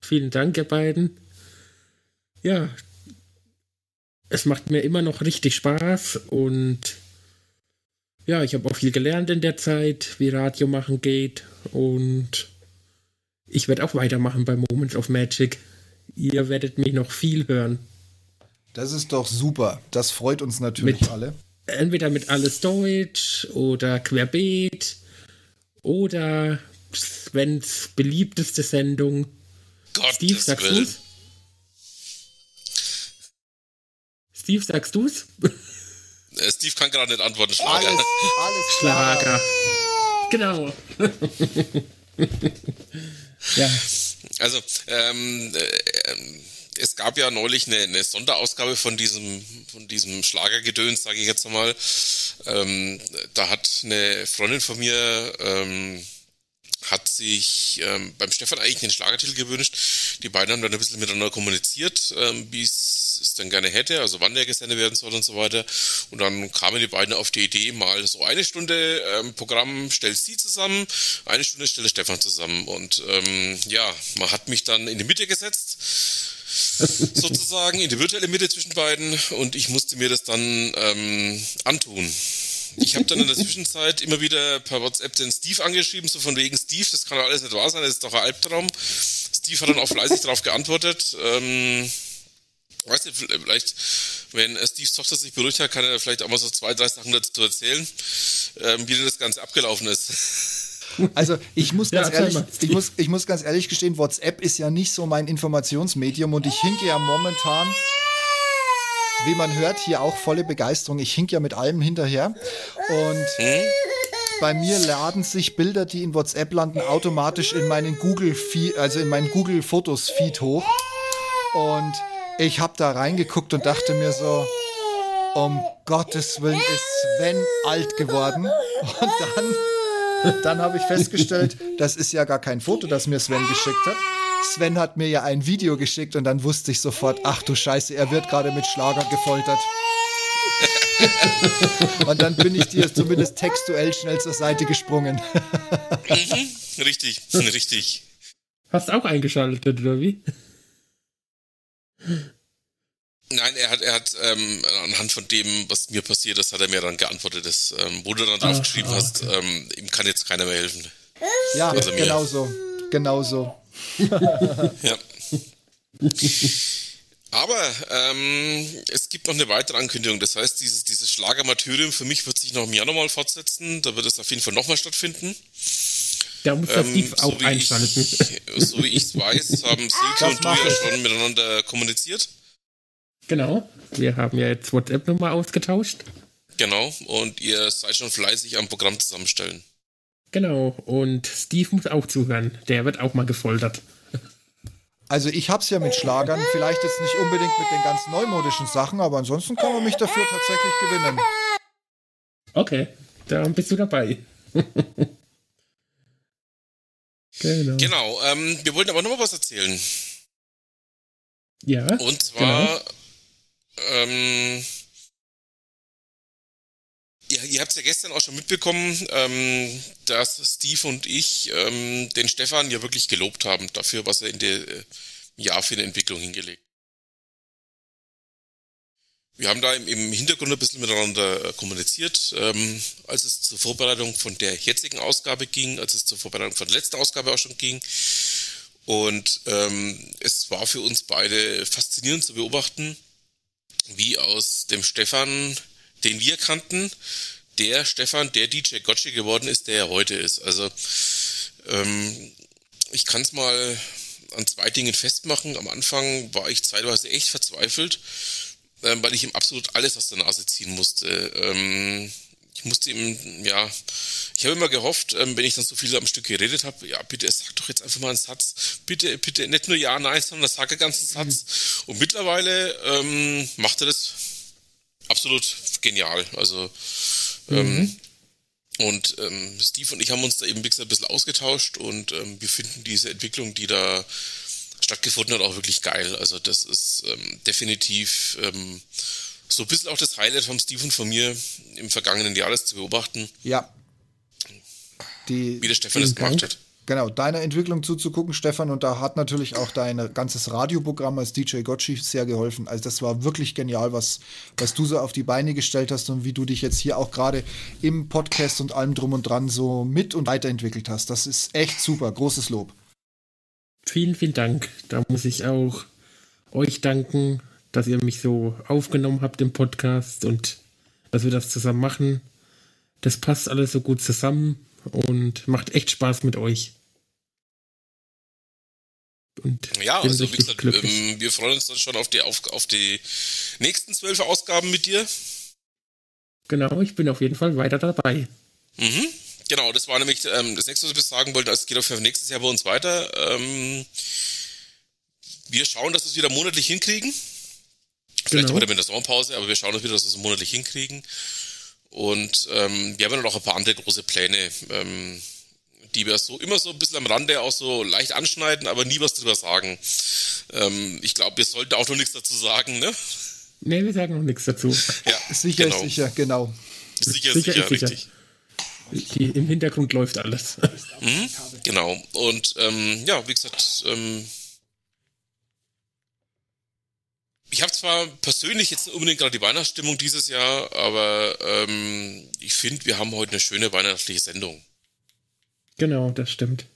Vielen Dank, ihr beiden. Ja, es macht mir immer noch richtig Spaß und ja, ich habe auch viel gelernt in der Zeit, wie Radio machen geht und ich werde auch weitermachen bei Moments of Magic. Ihr werdet mich noch viel hören. Das ist doch super. Das freut uns natürlich mit, alle. Entweder mit alles Deutsch oder Querbeet oder Svens beliebteste Sendung. Gott, Steve, sagst du's? Steve, sagst du's? Äh, Steve kann gerade nicht antworten. Schlager. Alles, alles Schlager. Genau. ja. Also, ähm, äh, es gab ja neulich eine, eine, Sonderausgabe von diesem, von diesem Schlagergedöns, sage ich jetzt mal. Ähm, da hat eine Freundin von mir ähm, hat sich ähm, beim Stefan eigentlich den Schlagertitel gewünscht. Die beiden haben dann ein bisschen miteinander kommuniziert, ähm, wie es es dann gerne hätte, also wann der gesendet werden soll und so weiter. Und dann kamen die beiden auf die Idee, mal so eine Stunde ähm, Programm stellt sie zusammen, eine Stunde stellt Stefan zusammen. Und ähm, ja, man hat mich dann in die Mitte gesetzt sozusagen in die virtuelle Mitte zwischen beiden und ich musste mir das dann ähm, antun. Ich habe dann in der Zwischenzeit immer wieder per WhatsApp den Steve angeschrieben, so von wegen Steve, das kann doch alles nicht wahr sein, das ist doch ein Albtraum. Steve hat dann auch fleißig darauf geantwortet. Ähm, weißt du, vielleicht, wenn Steves Tochter sich beruhigt hat, kann er vielleicht auch mal so zwei, drei Sachen dazu erzählen, ähm, wie denn das Ganze abgelaufen ist. Also ich muss ganz ja, ehrlich, ich muss, ich muss ganz ehrlich gestehen, WhatsApp ist ja nicht so mein Informationsmedium und ich hinke ja momentan wie man hört, hier auch volle Begeisterung. Ich hink ja mit allem hinterher. Und hm? bei mir laden sich Bilder, die in WhatsApp landen, automatisch in meinen Google Feed, also in meinen Google Fotos Feed hoch. Und ich habe da reingeguckt und dachte mir so, um Gottes Willen ist Sven alt geworden. Und dann, dann habe ich festgestellt, das ist ja gar kein Foto, das mir Sven geschickt hat. Sven hat mir ja ein Video geschickt und dann wusste ich sofort, ach du Scheiße, er wird gerade mit Schlager gefoltert. und dann bin ich dir zumindest textuell schnell zur Seite gesprungen. mhm, richtig, richtig. Hast auch eingeschaltet, oder wie? Nein, er hat, er hat ähm, anhand von dem, was mir passiert ist, hat er mir dann geantwortet, dass, ähm, wo du dann drauf ah, geschrieben ah, okay. hast, ähm, ihm kann jetzt keiner mehr helfen. Ja, also genau so. Genau so ja. Aber ähm, es gibt noch eine weitere Ankündigung. Das heißt, dieses, dieses Schlagermartyrium für mich wird sich noch im Januar mal fortsetzen. Da wird es auf jeden Fall nochmal stattfinden. Da muss das ähm, so auch einschalten. Ich, so wie ich es weiß, haben Silke und du ja schon miteinander kommuniziert. Genau. Wir haben ja jetzt WhatsApp-Nummer ausgetauscht. Genau. Und ihr seid schon fleißig am Programm zusammenstellen. Genau, und Steve muss auch zuhören. Der wird auch mal gefoltert. Also ich hab's ja mit Schlagern, vielleicht jetzt nicht unbedingt mit den ganz neumodischen Sachen, aber ansonsten kann man mich dafür tatsächlich gewinnen. Okay, dann bist du dabei. genau. Genau, ähm, wir wollten aber noch mal was erzählen. Ja. Und zwar, genau. ähm, ja, ihr habt es ja gestern auch schon mitbekommen, ähm, dass Steve und ich ähm, den Stefan ja wirklich gelobt haben dafür, was er in dem äh, Jahr für eine Entwicklung hingelegt. Wir haben da im, Hintergrund ein bisschen miteinander äh, kommuniziert, ähm, als es zur Vorbereitung von der jetzigen Ausgabe ging, als es zur Vorbereitung von der letzten Ausgabe auch schon ging. Und ähm, es war für uns beide faszinierend zu beobachten, wie aus dem Stefan, den wir kannten, der Stefan, der DJ Gotchi geworden ist, der er heute ist. Also ähm, ich kann es mal an zwei Dingen festmachen. Am Anfang war ich zeitweise echt verzweifelt ähm, weil ich ihm absolut alles aus der Nase ziehen musste. Ähm, ich musste ihm, ja, ich habe immer gehofft, ähm, wenn ich dann so viel am Stück geredet habe, ja, bitte sag doch jetzt einfach mal einen Satz. Bitte, bitte, nicht nur Ja, Nein, sondern sag einen ganzen Satz. Mhm. Und mittlerweile ähm, macht er das absolut genial. Also, ähm, mhm. und ähm, Steve und ich haben uns da eben, wie gesagt, ein bisschen ausgetauscht und ähm, wir finden diese Entwicklung, die da stattgefunden hat, auch wirklich geil. Also das ist ähm, definitiv ähm, so ein bisschen auch das Highlight vom Steven von mir im vergangenen Jahr, das zu beobachten. Ja. Die, wie der Stefan das gemacht hat. Genau, deiner Entwicklung zuzugucken, Stefan, und da hat natürlich auch dein ganzes Radioprogramm als DJ Gotchi sehr geholfen. Also das war wirklich genial, was, was du so auf die Beine gestellt hast und wie du dich jetzt hier auch gerade im Podcast und allem drum und dran so mit und weiterentwickelt hast. Das ist echt super, großes Lob. Vielen, vielen Dank. Da muss ich auch euch danken, dass ihr mich so aufgenommen habt im Podcast und dass wir das zusammen machen. Das passt alles so gut zusammen und macht echt Spaß mit euch. Und ja, also wie gesagt, ähm, wir freuen uns dann schon auf die, auf, auf die nächsten zwölf Ausgaben mit dir. Genau, ich bin auf jeden Fall weiter dabei. Mhm. Genau, das war nämlich ähm, das nächste, was ich sagen wollte. Es geht auch für nächstes Jahr bei uns weiter. Ähm, wir schauen, dass wir es wieder monatlich hinkriegen. Vielleicht genau. auch mit der Sommerpause, aber wir schauen wieder, dass wir es monatlich hinkriegen. Und ähm, wir haben dann auch ein paar andere große Pläne, ähm, die wir so immer so ein bisschen am Rande auch so leicht anschneiden, aber nie was drüber sagen. Ähm, ich glaube, wir sollten auch noch nichts dazu sagen, ne? Nee, wir sagen noch nichts dazu. Ja, sicher, genau. sicher, genau. Sicher, sicher, sicher richtig. Die, Im Hintergrund läuft alles. Mhm, genau. Und ähm, ja, wie gesagt, ähm, ich habe zwar persönlich jetzt nicht unbedingt gerade die Weihnachtsstimmung dieses Jahr, aber ähm, ich finde, wir haben heute eine schöne weihnachtliche Sendung. Genau, das stimmt.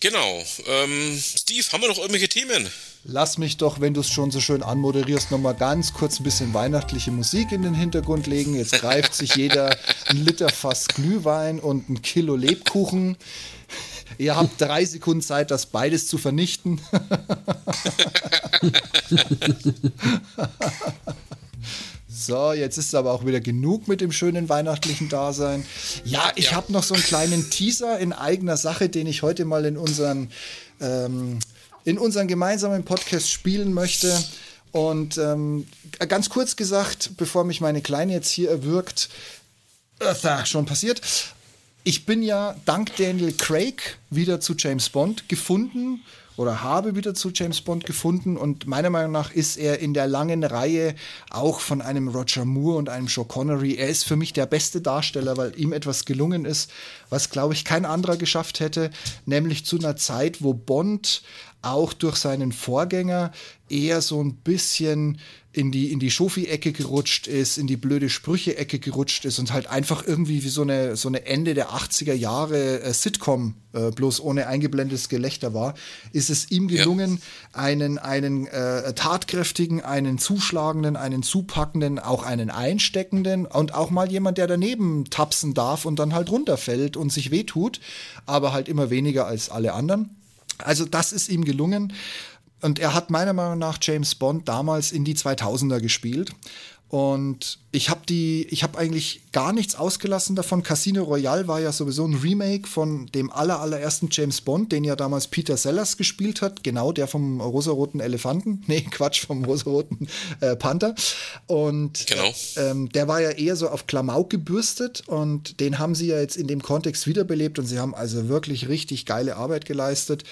Genau. Ähm, Steve, haben wir noch irgendwelche Themen? Lass mich doch, wenn du es schon so schön anmoderierst, nochmal ganz kurz ein bisschen weihnachtliche Musik in den Hintergrund legen. Jetzt greift sich jeder ein Liter Fass Glühwein und ein Kilo Lebkuchen. Ihr habt drei Sekunden Zeit, das beides zu vernichten. So, jetzt ist es aber auch wieder genug mit dem schönen weihnachtlichen Dasein. Ja, ich ja. habe noch so einen kleinen Teaser in eigener Sache, den ich heute mal in unseren, ähm, in unseren gemeinsamen Podcast spielen möchte. Und ähm, ganz kurz gesagt, bevor mich meine Kleine jetzt hier erwürgt, äh, schon passiert. Ich bin ja dank Daniel Craig wieder zu James Bond gefunden oder habe wieder zu James Bond gefunden. Und meiner Meinung nach ist er in der langen Reihe auch von einem Roger Moore und einem Joe Connery, er ist für mich der beste Darsteller, weil ihm etwas gelungen ist, was glaube ich kein anderer geschafft hätte, nämlich zu einer Zeit, wo Bond auch durch seinen Vorgänger eher so ein bisschen in die, in die Schofi-Ecke gerutscht ist, in die blöde Sprüche-Ecke gerutscht ist und halt einfach irgendwie wie so eine, so eine Ende der 80er Jahre äh, Sitcom, äh, bloß ohne eingeblendetes Gelächter war, ist es ihm gelungen, ja. einen, einen äh, tatkräftigen, einen zuschlagenden, einen zupackenden, auch einen einsteckenden und auch mal jemand, der daneben tapsen darf und dann halt runterfällt und sich wehtut, aber halt immer weniger als alle anderen. Also das ist ihm gelungen. Und er hat meiner Meinung nach James Bond damals in die 2000er gespielt. Und ich habe die, ich habe eigentlich gar nichts ausgelassen davon. Casino Royale war ja sowieso ein Remake von dem aller, allerersten James Bond, den ja damals Peter Sellers gespielt hat. Genau, der vom rosaroten Elefanten. Nee, Quatsch, vom rosaroten äh, Panther. Und genau. ähm, der war ja eher so auf Klamauk gebürstet und den haben sie ja jetzt in dem Kontext wiederbelebt und sie haben also wirklich richtig geile Arbeit geleistet.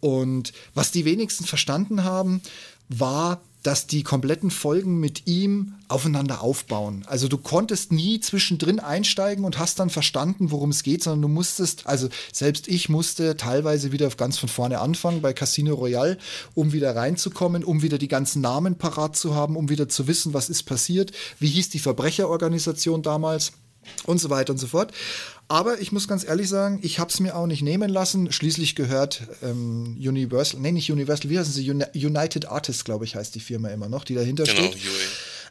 Und was die wenigsten verstanden haben, war, dass die kompletten Folgen mit ihm aufeinander aufbauen. Also du konntest nie zwischendrin einsteigen und hast dann verstanden, worum es geht, sondern du musstest, also selbst ich musste teilweise wieder ganz von vorne anfangen bei Casino Royale, um wieder reinzukommen, um wieder die ganzen Namen parat zu haben, um wieder zu wissen, was ist passiert, wie hieß die Verbrecherorganisation damals und so weiter und so fort. Aber ich muss ganz ehrlich sagen, ich habe es mir auch nicht nehmen lassen. Schließlich gehört ähm, Universal, nee, nicht Universal, wie heißen sie? United Artists, glaube ich, heißt die Firma immer noch, die dahinter genau, steht.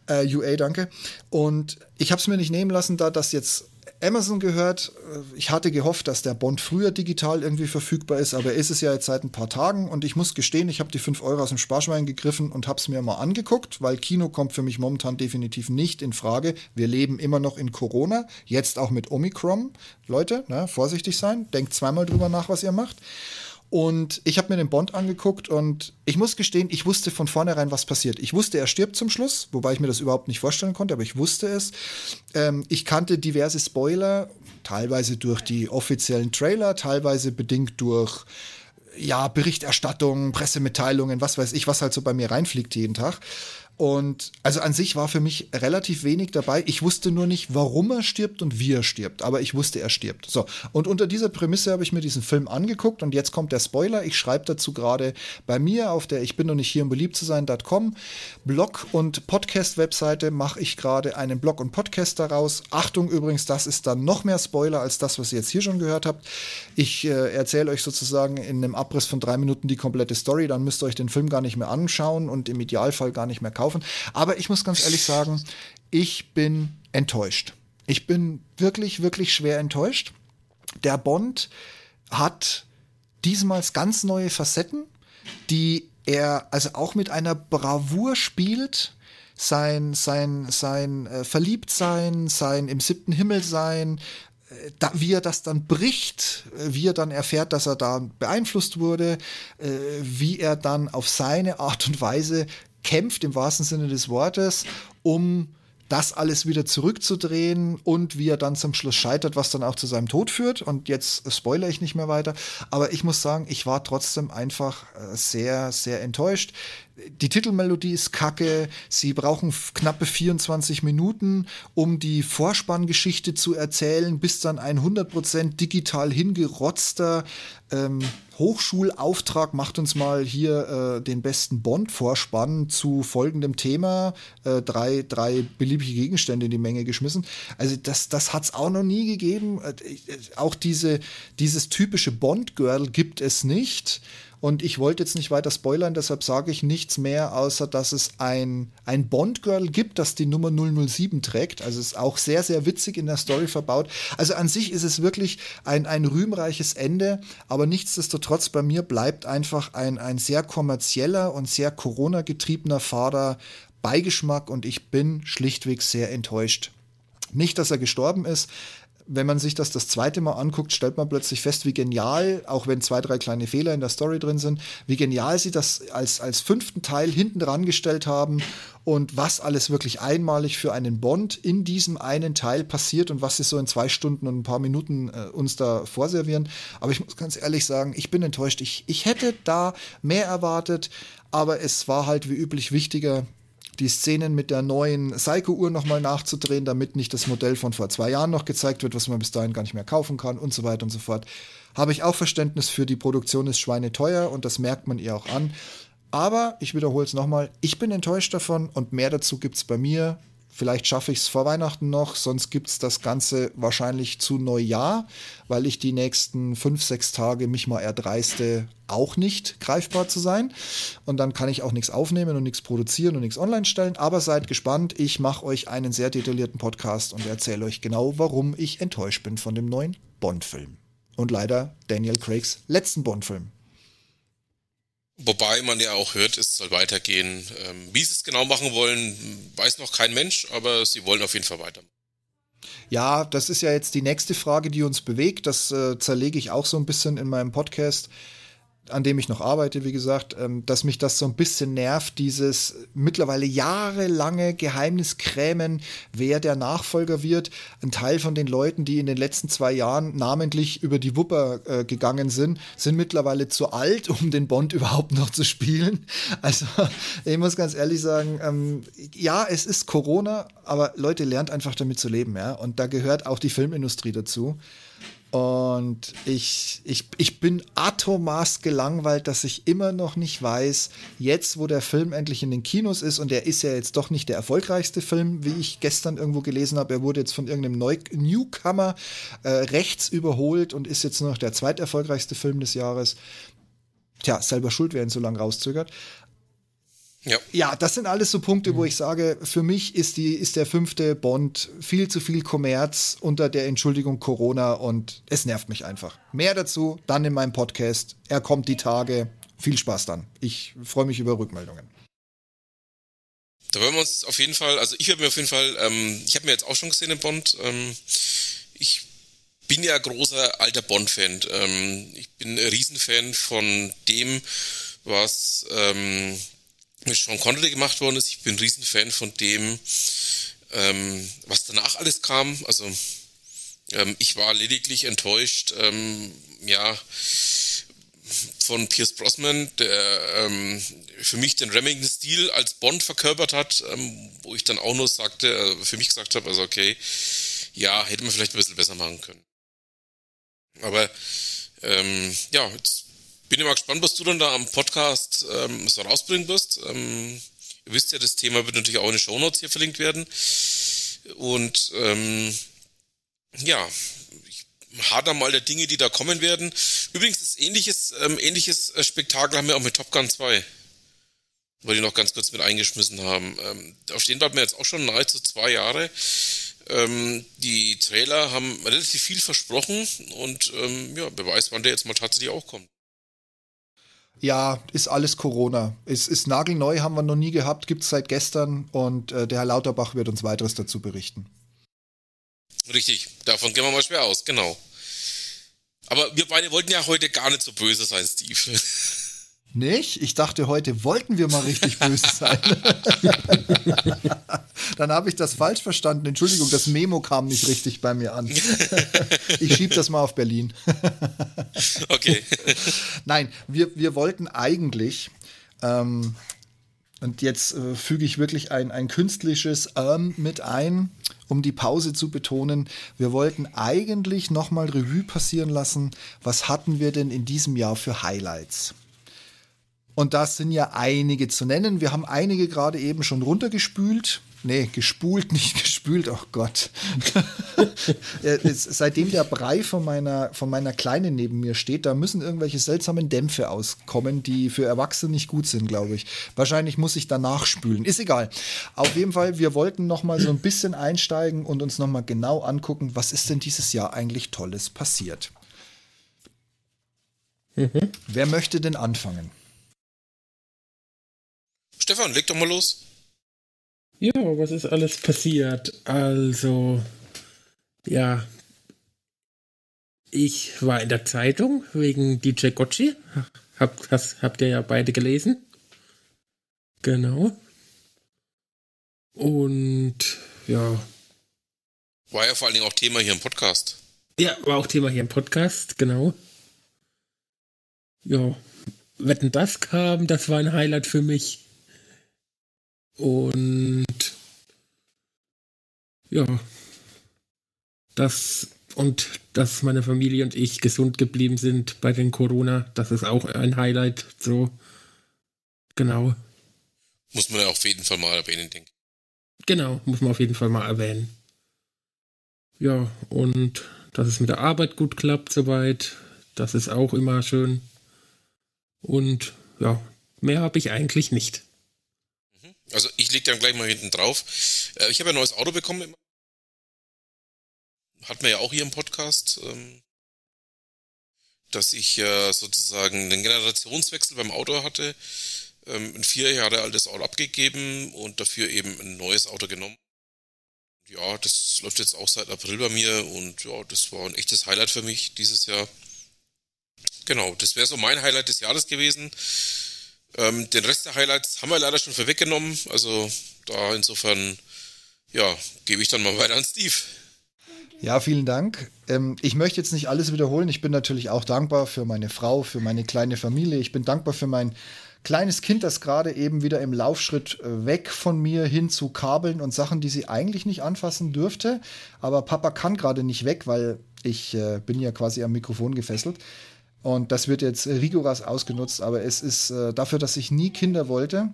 UA. Äh, UA, danke. Und ich habe es mir nicht nehmen lassen, da das jetzt Amazon gehört. Ich hatte gehofft, dass der Bond früher digital irgendwie verfügbar ist, aber ist es ja jetzt seit ein paar Tagen und ich muss gestehen, ich habe die 5 Euro aus dem Sparschwein gegriffen und habe es mir mal angeguckt, weil Kino kommt für mich momentan definitiv nicht in Frage. Wir leben immer noch in Corona, jetzt auch mit Omikron. Leute, ne, vorsichtig sein, denkt zweimal drüber nach, was ihr macht. Und ich habe mir den Bond angeguckt und ich muss gestehen, ich wusste von vornherein, was passiert. Ich wusste, er stirbt zum Schluss, wobei ich mir das überhaupt nicht vorstellen konnte, aber ich wusste es. Ähm, ich kannte diverse Spoiler, teilweise durch die offiziellen Trailer, teilweise bedingt durch ja, Berichterstattung, Pressemitteilungen, was weiß ich, was halt so bei mir reinfliegt jeden Tag. Und also an sich war für mich relativ wenig dabei. Ich wusste nur nicht, warum er stirbt und wie er stirbt. Aber ich wusste, er stirbt. So. Und unter dieser Prämisse habe ich mir diesen Film angeguckt und jetzt kommt der Spoiler. Ich schreibe dazu gerade bei mir auf der Ich bin noch nicht hier, um beliebt zu sein.com Blog- und Podcast-Webseite mache ich gerade einen Blog und Podcast daraus. Achtung übrigens, das ist dann noch mehr Spoiler als das, was ihr jetzt hier schon gehört habt. Ich äh, erzähle euch sozusagen in einem Abriss von drei Minuten die komplette Story. Dann müsst ihr euch den Film gar nicht mehr anschauen und im Idealfall gar nicht mehr kaufen kaufen. Aber ich muss ganz ehrlich sagen, ich bin enttäuscht. Ich bin wirklich, wirklich schwer enttäuscht. Der Bond hat diesmal ganz neue Facetten, die er also auch mit einer Bravour spielt. Sein, sein, sein äh, Verliebtsein, sein im siebten Himmel sein, äh, da, wie er das dann bricht, äh, wie er dann erfährt, dass er da beeinflusst wurde, äh, wie er dann auf seine Art und Weise kämpft im wahrsten Sinne des Wortes, um das alles wieder zurückzudrehen und wie er dann zum Schluss scheitert, was dann auch zu seinem Tod führt. Und jetzt spoilere ich nicht mehr weiter. Aber ich muss sagen, ich war trotzdem einfach äh, sehr, sehr enttäuscht die Titelmelodie ist kacke. Sie brauchen knappe 24 Minuten, um die Vorspanngeschichte zu erzählen, bis dann ein 100% digital hingerotzter ähm, Hochschulauftrag macht uns mal hier äh, den besten Bond-Vorspann zu folgendem Thema. Äh, drei, drei beliebige Gegenstände in die Menge geschmissen. Also das, das hat es auch noch nie gegeben. Äh, auch diese, dieses typische Bond-Girl gibt es nicht. Und ich wollte jetzt nicht weiter spoilern, deshalb sage ich nichts mehr, außer dass es ein, ein Bond-Girl gibt, das die Nummer 007 trägt. Also ist auch sehr, sehr witzig in der Story verbaut. Also an sich ist es wirklich ein, ein rühmreiches Ende, aber nichtsdestotrotz bei mir bleibt einfach ein, ein sehr kommerzieller und sehr Corona-getriebener Fahrer Beigeschmack und ich bin schlichtweg sehr enttäuscht. Nicht, dass er gestorben ist wenn man sich das das zweite Mal anguckt, stellt man plötzlich fest, wie genial, auch wenn zwei, drei kleine Fehler in der Story drin sind, wie genial sie das als, als fünften Teil hinten dran gestellt haben und was alles wirklich einmalig für einen Bond in diesem einen Teil passiert und was sie so in zwei Stunden und ein paar Minuten äh, uns da vorservieren. Aber ich muss ganz ehrlich sagen, ich bin enttäuscht. Ich, ich hätte da mehr erwartet, aber es war halt wie üblich wichtiger, die Szenen mit der neuen Psycho-Uhr nochmal nachzudrehen, damit nicht das Modell von vor zwei Jahren noch gezeigt wird, was man bis dahin gar nicht mehr kaufen kann und so weiter und so fort. Habe ich auch Verständnis für, die Produktion ist schweineteuer und das merkt man ihr auch an. Aber ich wiederhole es nochmal, ich bin enttäuscht davon und mehr dazu gibt es bei mir Vielleicht schaffe ich es vor Weihnachten noch, sonst gibt es das Ganze wahrscheinlich zu Neujahr, weil ich die nächsten fünf, sechs Tage mich mal erdreiste, auch nicht greifbar zu sein. Und dann kann ich auch nichts aufnehmen und nichts produzieren und nichts online stellen. Aber seid gespannt, ich mache euch einen sehr detaillierten Podcast und erzähle euch genau, warum ich enttäuscht bin von dem neuen Bond-Film. Und leider Daniel Craigs letzten Bond-Film. Wobei man ja auch hört, es soll weitergehen. Ähm, wie sie es genau machen wollen, weiß noch kein Mensch, aber sie wollen auf jeden Fall weiter. Ja, das ist ja jetzt die nächste Frage, die uns bewegt. Das äh, zerlege ich auch so ein bisschen in meinem Podcast. An dem ich noch arbeite, wie gesagt, ähm, dass mich das so ein bisschen nervt, dieses mittlerweile jahrelange Geheimniskrämen, wer der Nachfolger wird. Ein Teil von den Leuten, die in den letzten zwei Jahren namentlich über die Wupper äh, gegangen sind, sind mittlerweile zu alt, um den Bond überhaupt noch zu spielen. Also ich muss ganz ehrlich sagen, ähm, ja, es ist Corona, aber Leute lernt einfach damit zu leben, ja. Und da gehört auch die Filmindustrie dazu. Und ich, ich, ich bin atommaß gelangweilt, dass ich immer noch nicht weiß, jetzt wo der Film endlich in den Kinos ist und er ist ja jetzt doch nicht der erfolgreichste Film, wie ich gestern irgendwo gelesen habe. Er wurde jetzt von irgendeinem Neu Newcomer äh, rechts überholt und ist jetzt nur noch der zweiterfolgreichste Film des Jahres. Tja, selber schuld, wer ihn so lange rauszögert. Ja. ja, das sind alles so Punkte, mhm. wo ich sage, für mich ist, die, ist der fünfte Bond viel zu viel Kommerz unter der Entschuldigung Corona und es nervt mich einfach. Mehr dazu dann in meinem Podcast. Er kommt die Tage. Viel Spaß dann. Ich freue mich über Rückmeldungen. Da werden wir uns auf jeden Fall, also ich werde mir auf jeden Fall, ähm, ich habe mir jetzt auch schon gesehen in Bond. Ähm, ich bin ja großer alter Bond-Fan. Ähm, ich bin ein Riesenfan von dem, was ähm, mit Sean Connery gemacht worden ist. Ich bin ein Riesenfan von dem, ähm, was danach alles kam. Also ähm, ich war lediglich enttäuscht, ähm, ja, von Pierce Brosnan, der ähm, für mich den Remington-Stil als Bond verkörpert hat, ähm, wo ich dann auch nur sagte, äh, für mich gesagt habe, also okay, ja, hätte man vielleicht ein bisschen besser machen können. Aber ähm, ja, jetzt bin mal gespannt, was du dann da am Podcast ähm, so rausbringen wirst. Ähm, ihr wisst ja, das Thema wird natürlich auch in den Shownotes hier verlinkt werden. Und ähm, ja, ich hader mal der Dinge, die da kommen werden. Übrigens, das ähnliches, ähm, ähnliches äh, Spektakel haben wir auch mit Top Gun 2. Weil die noch ganz kurz mit eingeschmissen haben. Ähm, auf den warten wir jetzt auch schon nahezu zwei Jahre. Ähm, die Trailer haben relativ viel versprochen und ähm, ja, wer weiß, wann der jetzt mal tatsächlich auch kommt. Ja, ist alles Corona. Es ist nagelneu, haben wir noch nie gehabt, gibt es seit gestern und äh, der Herr Lauterbach wird uns weiteres dazu berichten. Richtig, davon gehen wir mal schwer aus, genau. Aber wir beide wollten ja heute gar nicht so böse sein, Steve. Nicht? Ich dachte, heute wollten wir mal richtig böse sein. Dann habe ich das falsch verstanden. Entschuldigung, das Memo kam nicht richtig bei mir an. ich schiebe das mal auf Berlin. okay. Nein, wir, wir wollten eigentlich, ähm, und jetzt äh, füge ich wirklich ein, ein künstliches ähm mit ein, um die Pause zu betonen. Wir wollten eigentlich nochmal Revue passieren lassen. Was hatten wir denn in diesem Jahr für Highlights? Und das sind ja einige zu nennen. Wir haben einige gerade eben schon runtergespült. Nee, gespult, nicht gespült, oh Gott. Seitdem der Brei von meiner, von meiner Kleinen neben mir steht, da müssen irgendwelche seltsamen Dämpfe auskommen, die für Erwachsene nicht gut sind, glaube ich. Wahrscheinlich muss ich danach spülen. Ist egal. Auf jeden Fall, wir wollten noch mal so ein bisschen einsteigen und uns noch mal genau angucken, was ist denn dieses Jahr eigentlich Tolles passiert. Mhm. Wer möchte denn anfangen? Stefan, leg doch mal los. Ja, was ist alles passiert? Also, ja, ich war in der Zeitung wegen DJ Gocci. Hab, das habt ihr ja beide gelesen. Genau. Und ja. War ja vor allen Dingen auch Thema hier im Podcast. Ja, war auch Thema hier im Podcast, genau. Ja. Wetten das kam, das war ein Highlight für mich. Und ja, das und dass meine Familie und ich gesund geblieben sind bei den Corona, das ist auch ein Highlight. So, genau. Muss man ja auf jeden Fall mal erwähnen, denke ich. Genau, muss man auf jeden Fall mal erwähnen. Ja, und dass es mit der Arbeit gut klappt soweit, das ist auch immer schön. Und ja, mehr habe ich eigentlich nicht. Also ich lege dann gleich mal hinten drauf. Äh, ich habe ein neues Auto bekommen. Hat man ja auch hier im Podcast, ähm, dass ich sozusagen einen Generationswechsel beim Auto hatte. Ähm, ein vier Jahre altes Auto abgegeben und dafür eben ein neues Auto genommen. Ja, das läuft jetzt auch seit April bei mir und ja, das war ein echtes Highlight für mich dieses Jahr. Genau, das wäre so mein Highlight des Jahres gewesen. Ähm, den Rest der Highlights haben wir leider schon vorweggenommen. Also da insofern, ja, gebe ich dann mal weiter an Steve. Ja, vielen Dank. Ähm, ich möchte jetzt nicht alles wiederholen. Ich bin natürlich auch dankbar für meine Frau, für meine kleine Familie. Ich bin dankbar für mein kleines Kind, das gerade eben wieder im Laufschritt äh, weg von mir hin zu Kabeln und Sachen, die sie eigentlich nicht anfassen dürfte. Aber Papa kann gerade nicht weg, weil ich äh, bin ja quasi am Mikrofon gefesselt. Und das wird jetzt rigoros ausgenutzt. Aber es ist äh, dafür, dass ich nie Kinder wollte,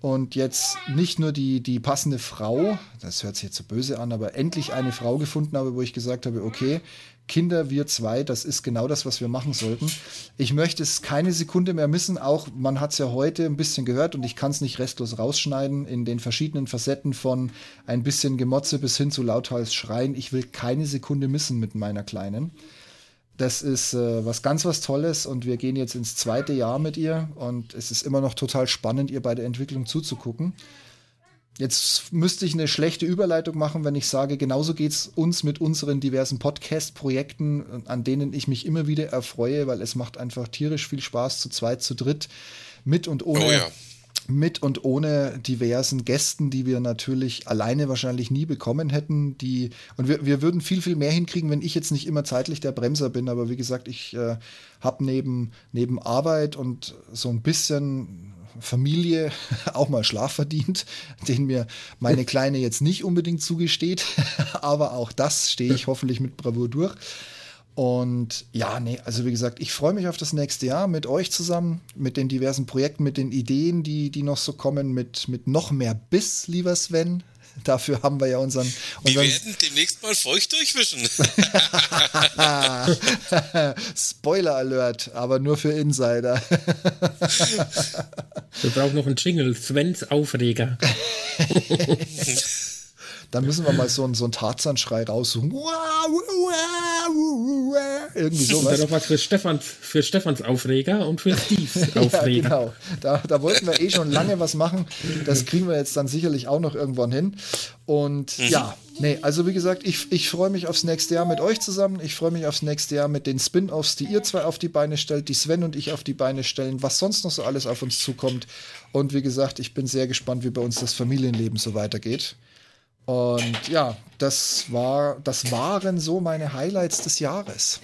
und jetzt nicht nur die, die passende Frau, das hört sich jetzt so böse an, aber endlich eine Frau gefunden habe, wo ich gesagt habe, okay, Kinder, wir zwei, das ist genau das, was wir machen sollten. Ich möchte es keine Sekunde mehr missen, auch man hat es ja heute ein bisschen gehört und ich kann es nicht restlos rausschneiden in den verschiedenen Facetten von ein bisschen Gemotze bis hin zu lauthals Schreien. Ich will keine Sekunde missen mit meiner Kleinen. Das ist äh, was ganz was Tolles und wir gehen jetzt ins zweite Jahr mit ihr und es ist immer noch total spannend, ihr bei der Entwicklung zuzugucken. Jetzt müsste ich eine schlechte Überleitung machen, wenn ich sage, genauso geht es uns mit unseren diversen Podcast-Projekten, an denen ich mich immer wieder erfreue, weil es macht einfach tierisch viel Spaß, zu zweit, zu dritt, mit und ohne. Oh ja mit und ohne diversen Gästen, die wir natürlich alleine wahrscheinlich nie bekommen hätten. Die, und wir, wir würden viel, viel mehr hinkriegen, wenn ich jetzt nicht immer zeitlich der Bremser bin. Aber wie gesagt, ich äh, habe neben, neben Arbeit und so ein bisschen Familie auch mal Schlaf verdient, den mir meine Kleine jetzt nicht unbedingt zugesteht. Aber auch das stehe ich hoffentlich mit Bravour durch. Und ja, nee, also wie gesagt, ich freue mich auf das nächste Jahr mit euch zusammen, mit den diversen Projekten, mit den Ideen, die, die noch so kommen, mit, mit noch mehr Biss, lieber Sven. Dafür haben wir ja unseren. unseren wir werden demnächst mal feucht durchwischen. Spoiler Alert, aber nur für Insider. wir brauchen noch einen Jingle. Svens Aufreger. Dann müssen wir mal so, einen, so einen Tarzan-Schrei raussuchen. Irgendwie sowas. Und dann noch was für Stefans, für Stefans Aufreger und für Steves Aufreger. ja, genau. Da, da wollten wir eh schon lange was machen. Das kriegen wir jetzt dann sicherlich auch noch irgendwann hin. Und mhm. ja, nee, also wie gesagt, ich, ich freue mich aufs nächste Jahr mit euch zusammen. Ich freue mich aufs nächste Jahr mit den Spin-Offs, die ihr zwei auf die Beine stellt, die Sven und ich auf die Beine stellen, was sonst noch so alles auf uns zukommt. Und wie gesagt, ich bin sehr gespannt, wie bei uns das Familienleben so weitergeht. Und ja, das war, das waren so meine Highlights des Jahres.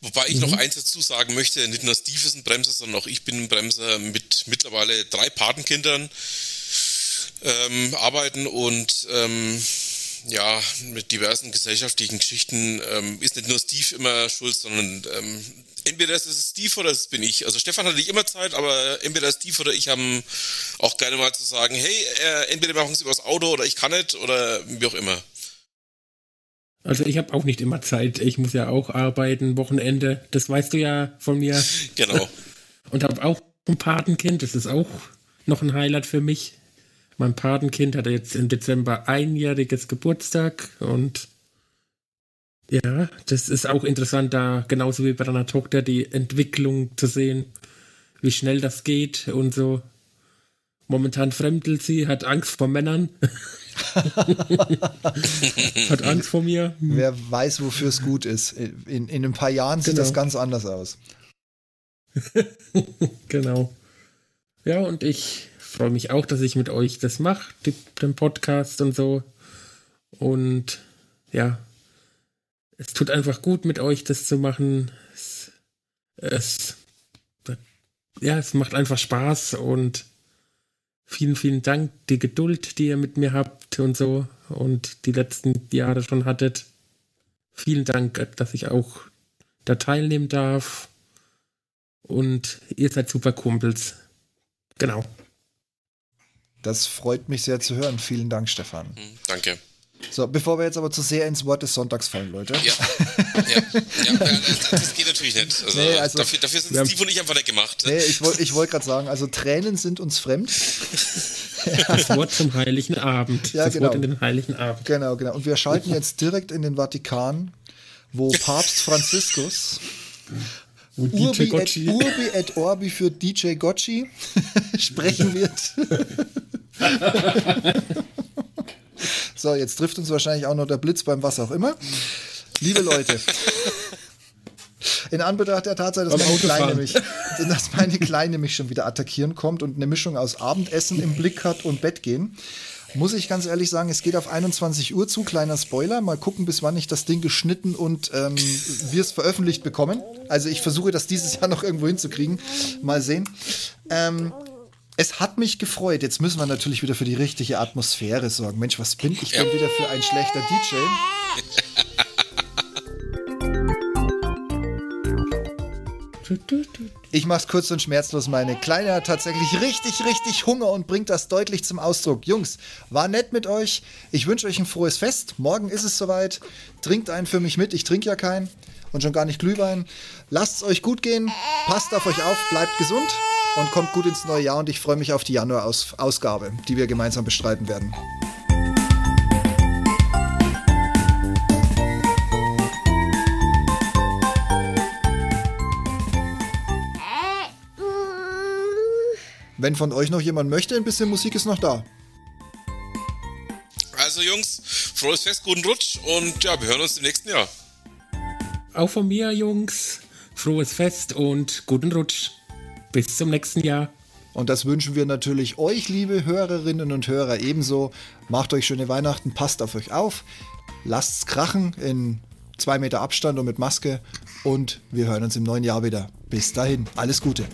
Wobei ich mhm. noch eins dazu sagen möchte, nicht nur Steve ist ein Bremser, sondern auch ich bin ein Bremser mit mittlerweile drei Patenkindern ähm, arbeiten und ähm, ja, mit diversen gesellschaftlichen Geschichten ähm, ist nicht nur Steve immer schuld, sondern ähm, entweder ist es Steve oder es bin ich. Also Stefan hatte nicht immer Zeit, aber entweder Steve oder ich haben auch gerne mal zu sagen, hey, äh, entweder machen sie übers Auto oder ich kann nicht oder wie auch immer. Also ich habe auch nicht immer Zeit. Ich muss ja auch arbeiten, Wochenende. Das weißt du ja von mir. Genau. Und habe auch ein Patenkind. Das ist auch noch ein Highlight für mich. Mein Patenkind hatte jetzt im Dezember einjähriges Geburtstag und ja, das ist auch interessant, da genauso wie bei deiner Tochter die Entwicklung zu sehen, wie schnell das geht und so. Momentan fremdelt sie, hat Angst vor Männern. hat Angst vor mir. Wer weiß, wofür es gut ist. In, in ein paar Jahren sieht genau. das ganz anders aus. genau. Ja, und ich freue mich auch, dass ich mit euch das mache, den Podcast und so. Und ja, es tut einfach gut, mit euch das zu machen. Es, es, ja, es macht einfach Spaß und vielen, vielen Dank, die Geduld, die ihr mit mir habt und so und die letzten Jahre schon hattet. Vielen Dank, dass ich auch da teilnehmen darf. Und ihr seid super Kumpels. Genau. Das freut mich sehr zu hören. Vielen Dank, Stefan. Mhm, danke. So, bevor wir jetzt aber zu sehr ins Wort des Sonntags fallen, Leute. Ja, ja, ja das geht natürlich nicht. Also, nee, also dafür, dafür, sind Steve und ich einfach nicht gemacht. Nee, ich wollte ich wollt gerade sagen, also Tränen sind uns fremd. Das Wort zum Heiligen Abend. Ja, das genau. Wort in den Heiligen Abend. Genau, genau. Und wir schalten jetzt direkt in den Vatikan, wo Papst Franziskus Urbi et, Urbi et Orbi für DJ Gocci sprechen wird. So, jetzt trifft uns wahrscheinlich auch noch der Blitz beim was auch immer. Liebe Leute, In Anbetracht der Tatsache, dass meine, Kleine mich, dass meine Kleine mich schon wieder attackieren kommt und eine Mischung aus Abendessen im Blick hat und Bett gehen, muss ich ganz ehrlich sagen, es geht auf 21 Uhr zu. Kleiner Spoiler. Mal gucken, bis wann ich das Ding geschnitten und ähm, wir es veröffentlicht bekommen. Also ich versuche das dieses Jahr noch irgendwo hinzukriegen. Mal sehen. Ähm, es hat mich gefreut. Jetzt müssen wir natürlich wieder für die richtige Atmosphäre sorgen. Mensch, was bin ich denn wieder für ein schlechter DJ? Ich mach's kurz und schmerzlos. Meine Kleine hat tatsächlich richtig, richtig Hunger und bringt das deutlich zum Ausdruck. Jungs, war nett mit euch. Ich wünsche euch ein frohes Fest. Morgen ist es soweit. Trinkt einen für mich mit. Ich trinke ja keinen und schon gar nicht Glühwein. Lasst es euch gut gehen. Passt auf euch auf. Bleibt gesund und kommt gut ins neue Jahr. Und ich freue mich auf die Januar-Ausgabe, die wir gemeinsam bestreiten werden. Wenn von euch noch jemand möchte, ein bisschen Musik ist noch da. Also Jungs, frohes Fest, guten Rutsch und ja, wir hören uns im nächsten Jahr. Auch von mir, Jungs, frohes Fest und guten Rutsch. Bis zum nächsten Jahr. Und das wünschen wir natürlich euch, liebe Hörerinnen und Hörer, ebenso. Macht euch schöne Weihnachten, passt auf euch auf, lasst's krachen in zwei Meter Abstand und mit Maske. Und wir hören uns im neuen Jahr wieder. Bis dahin, alles Gute.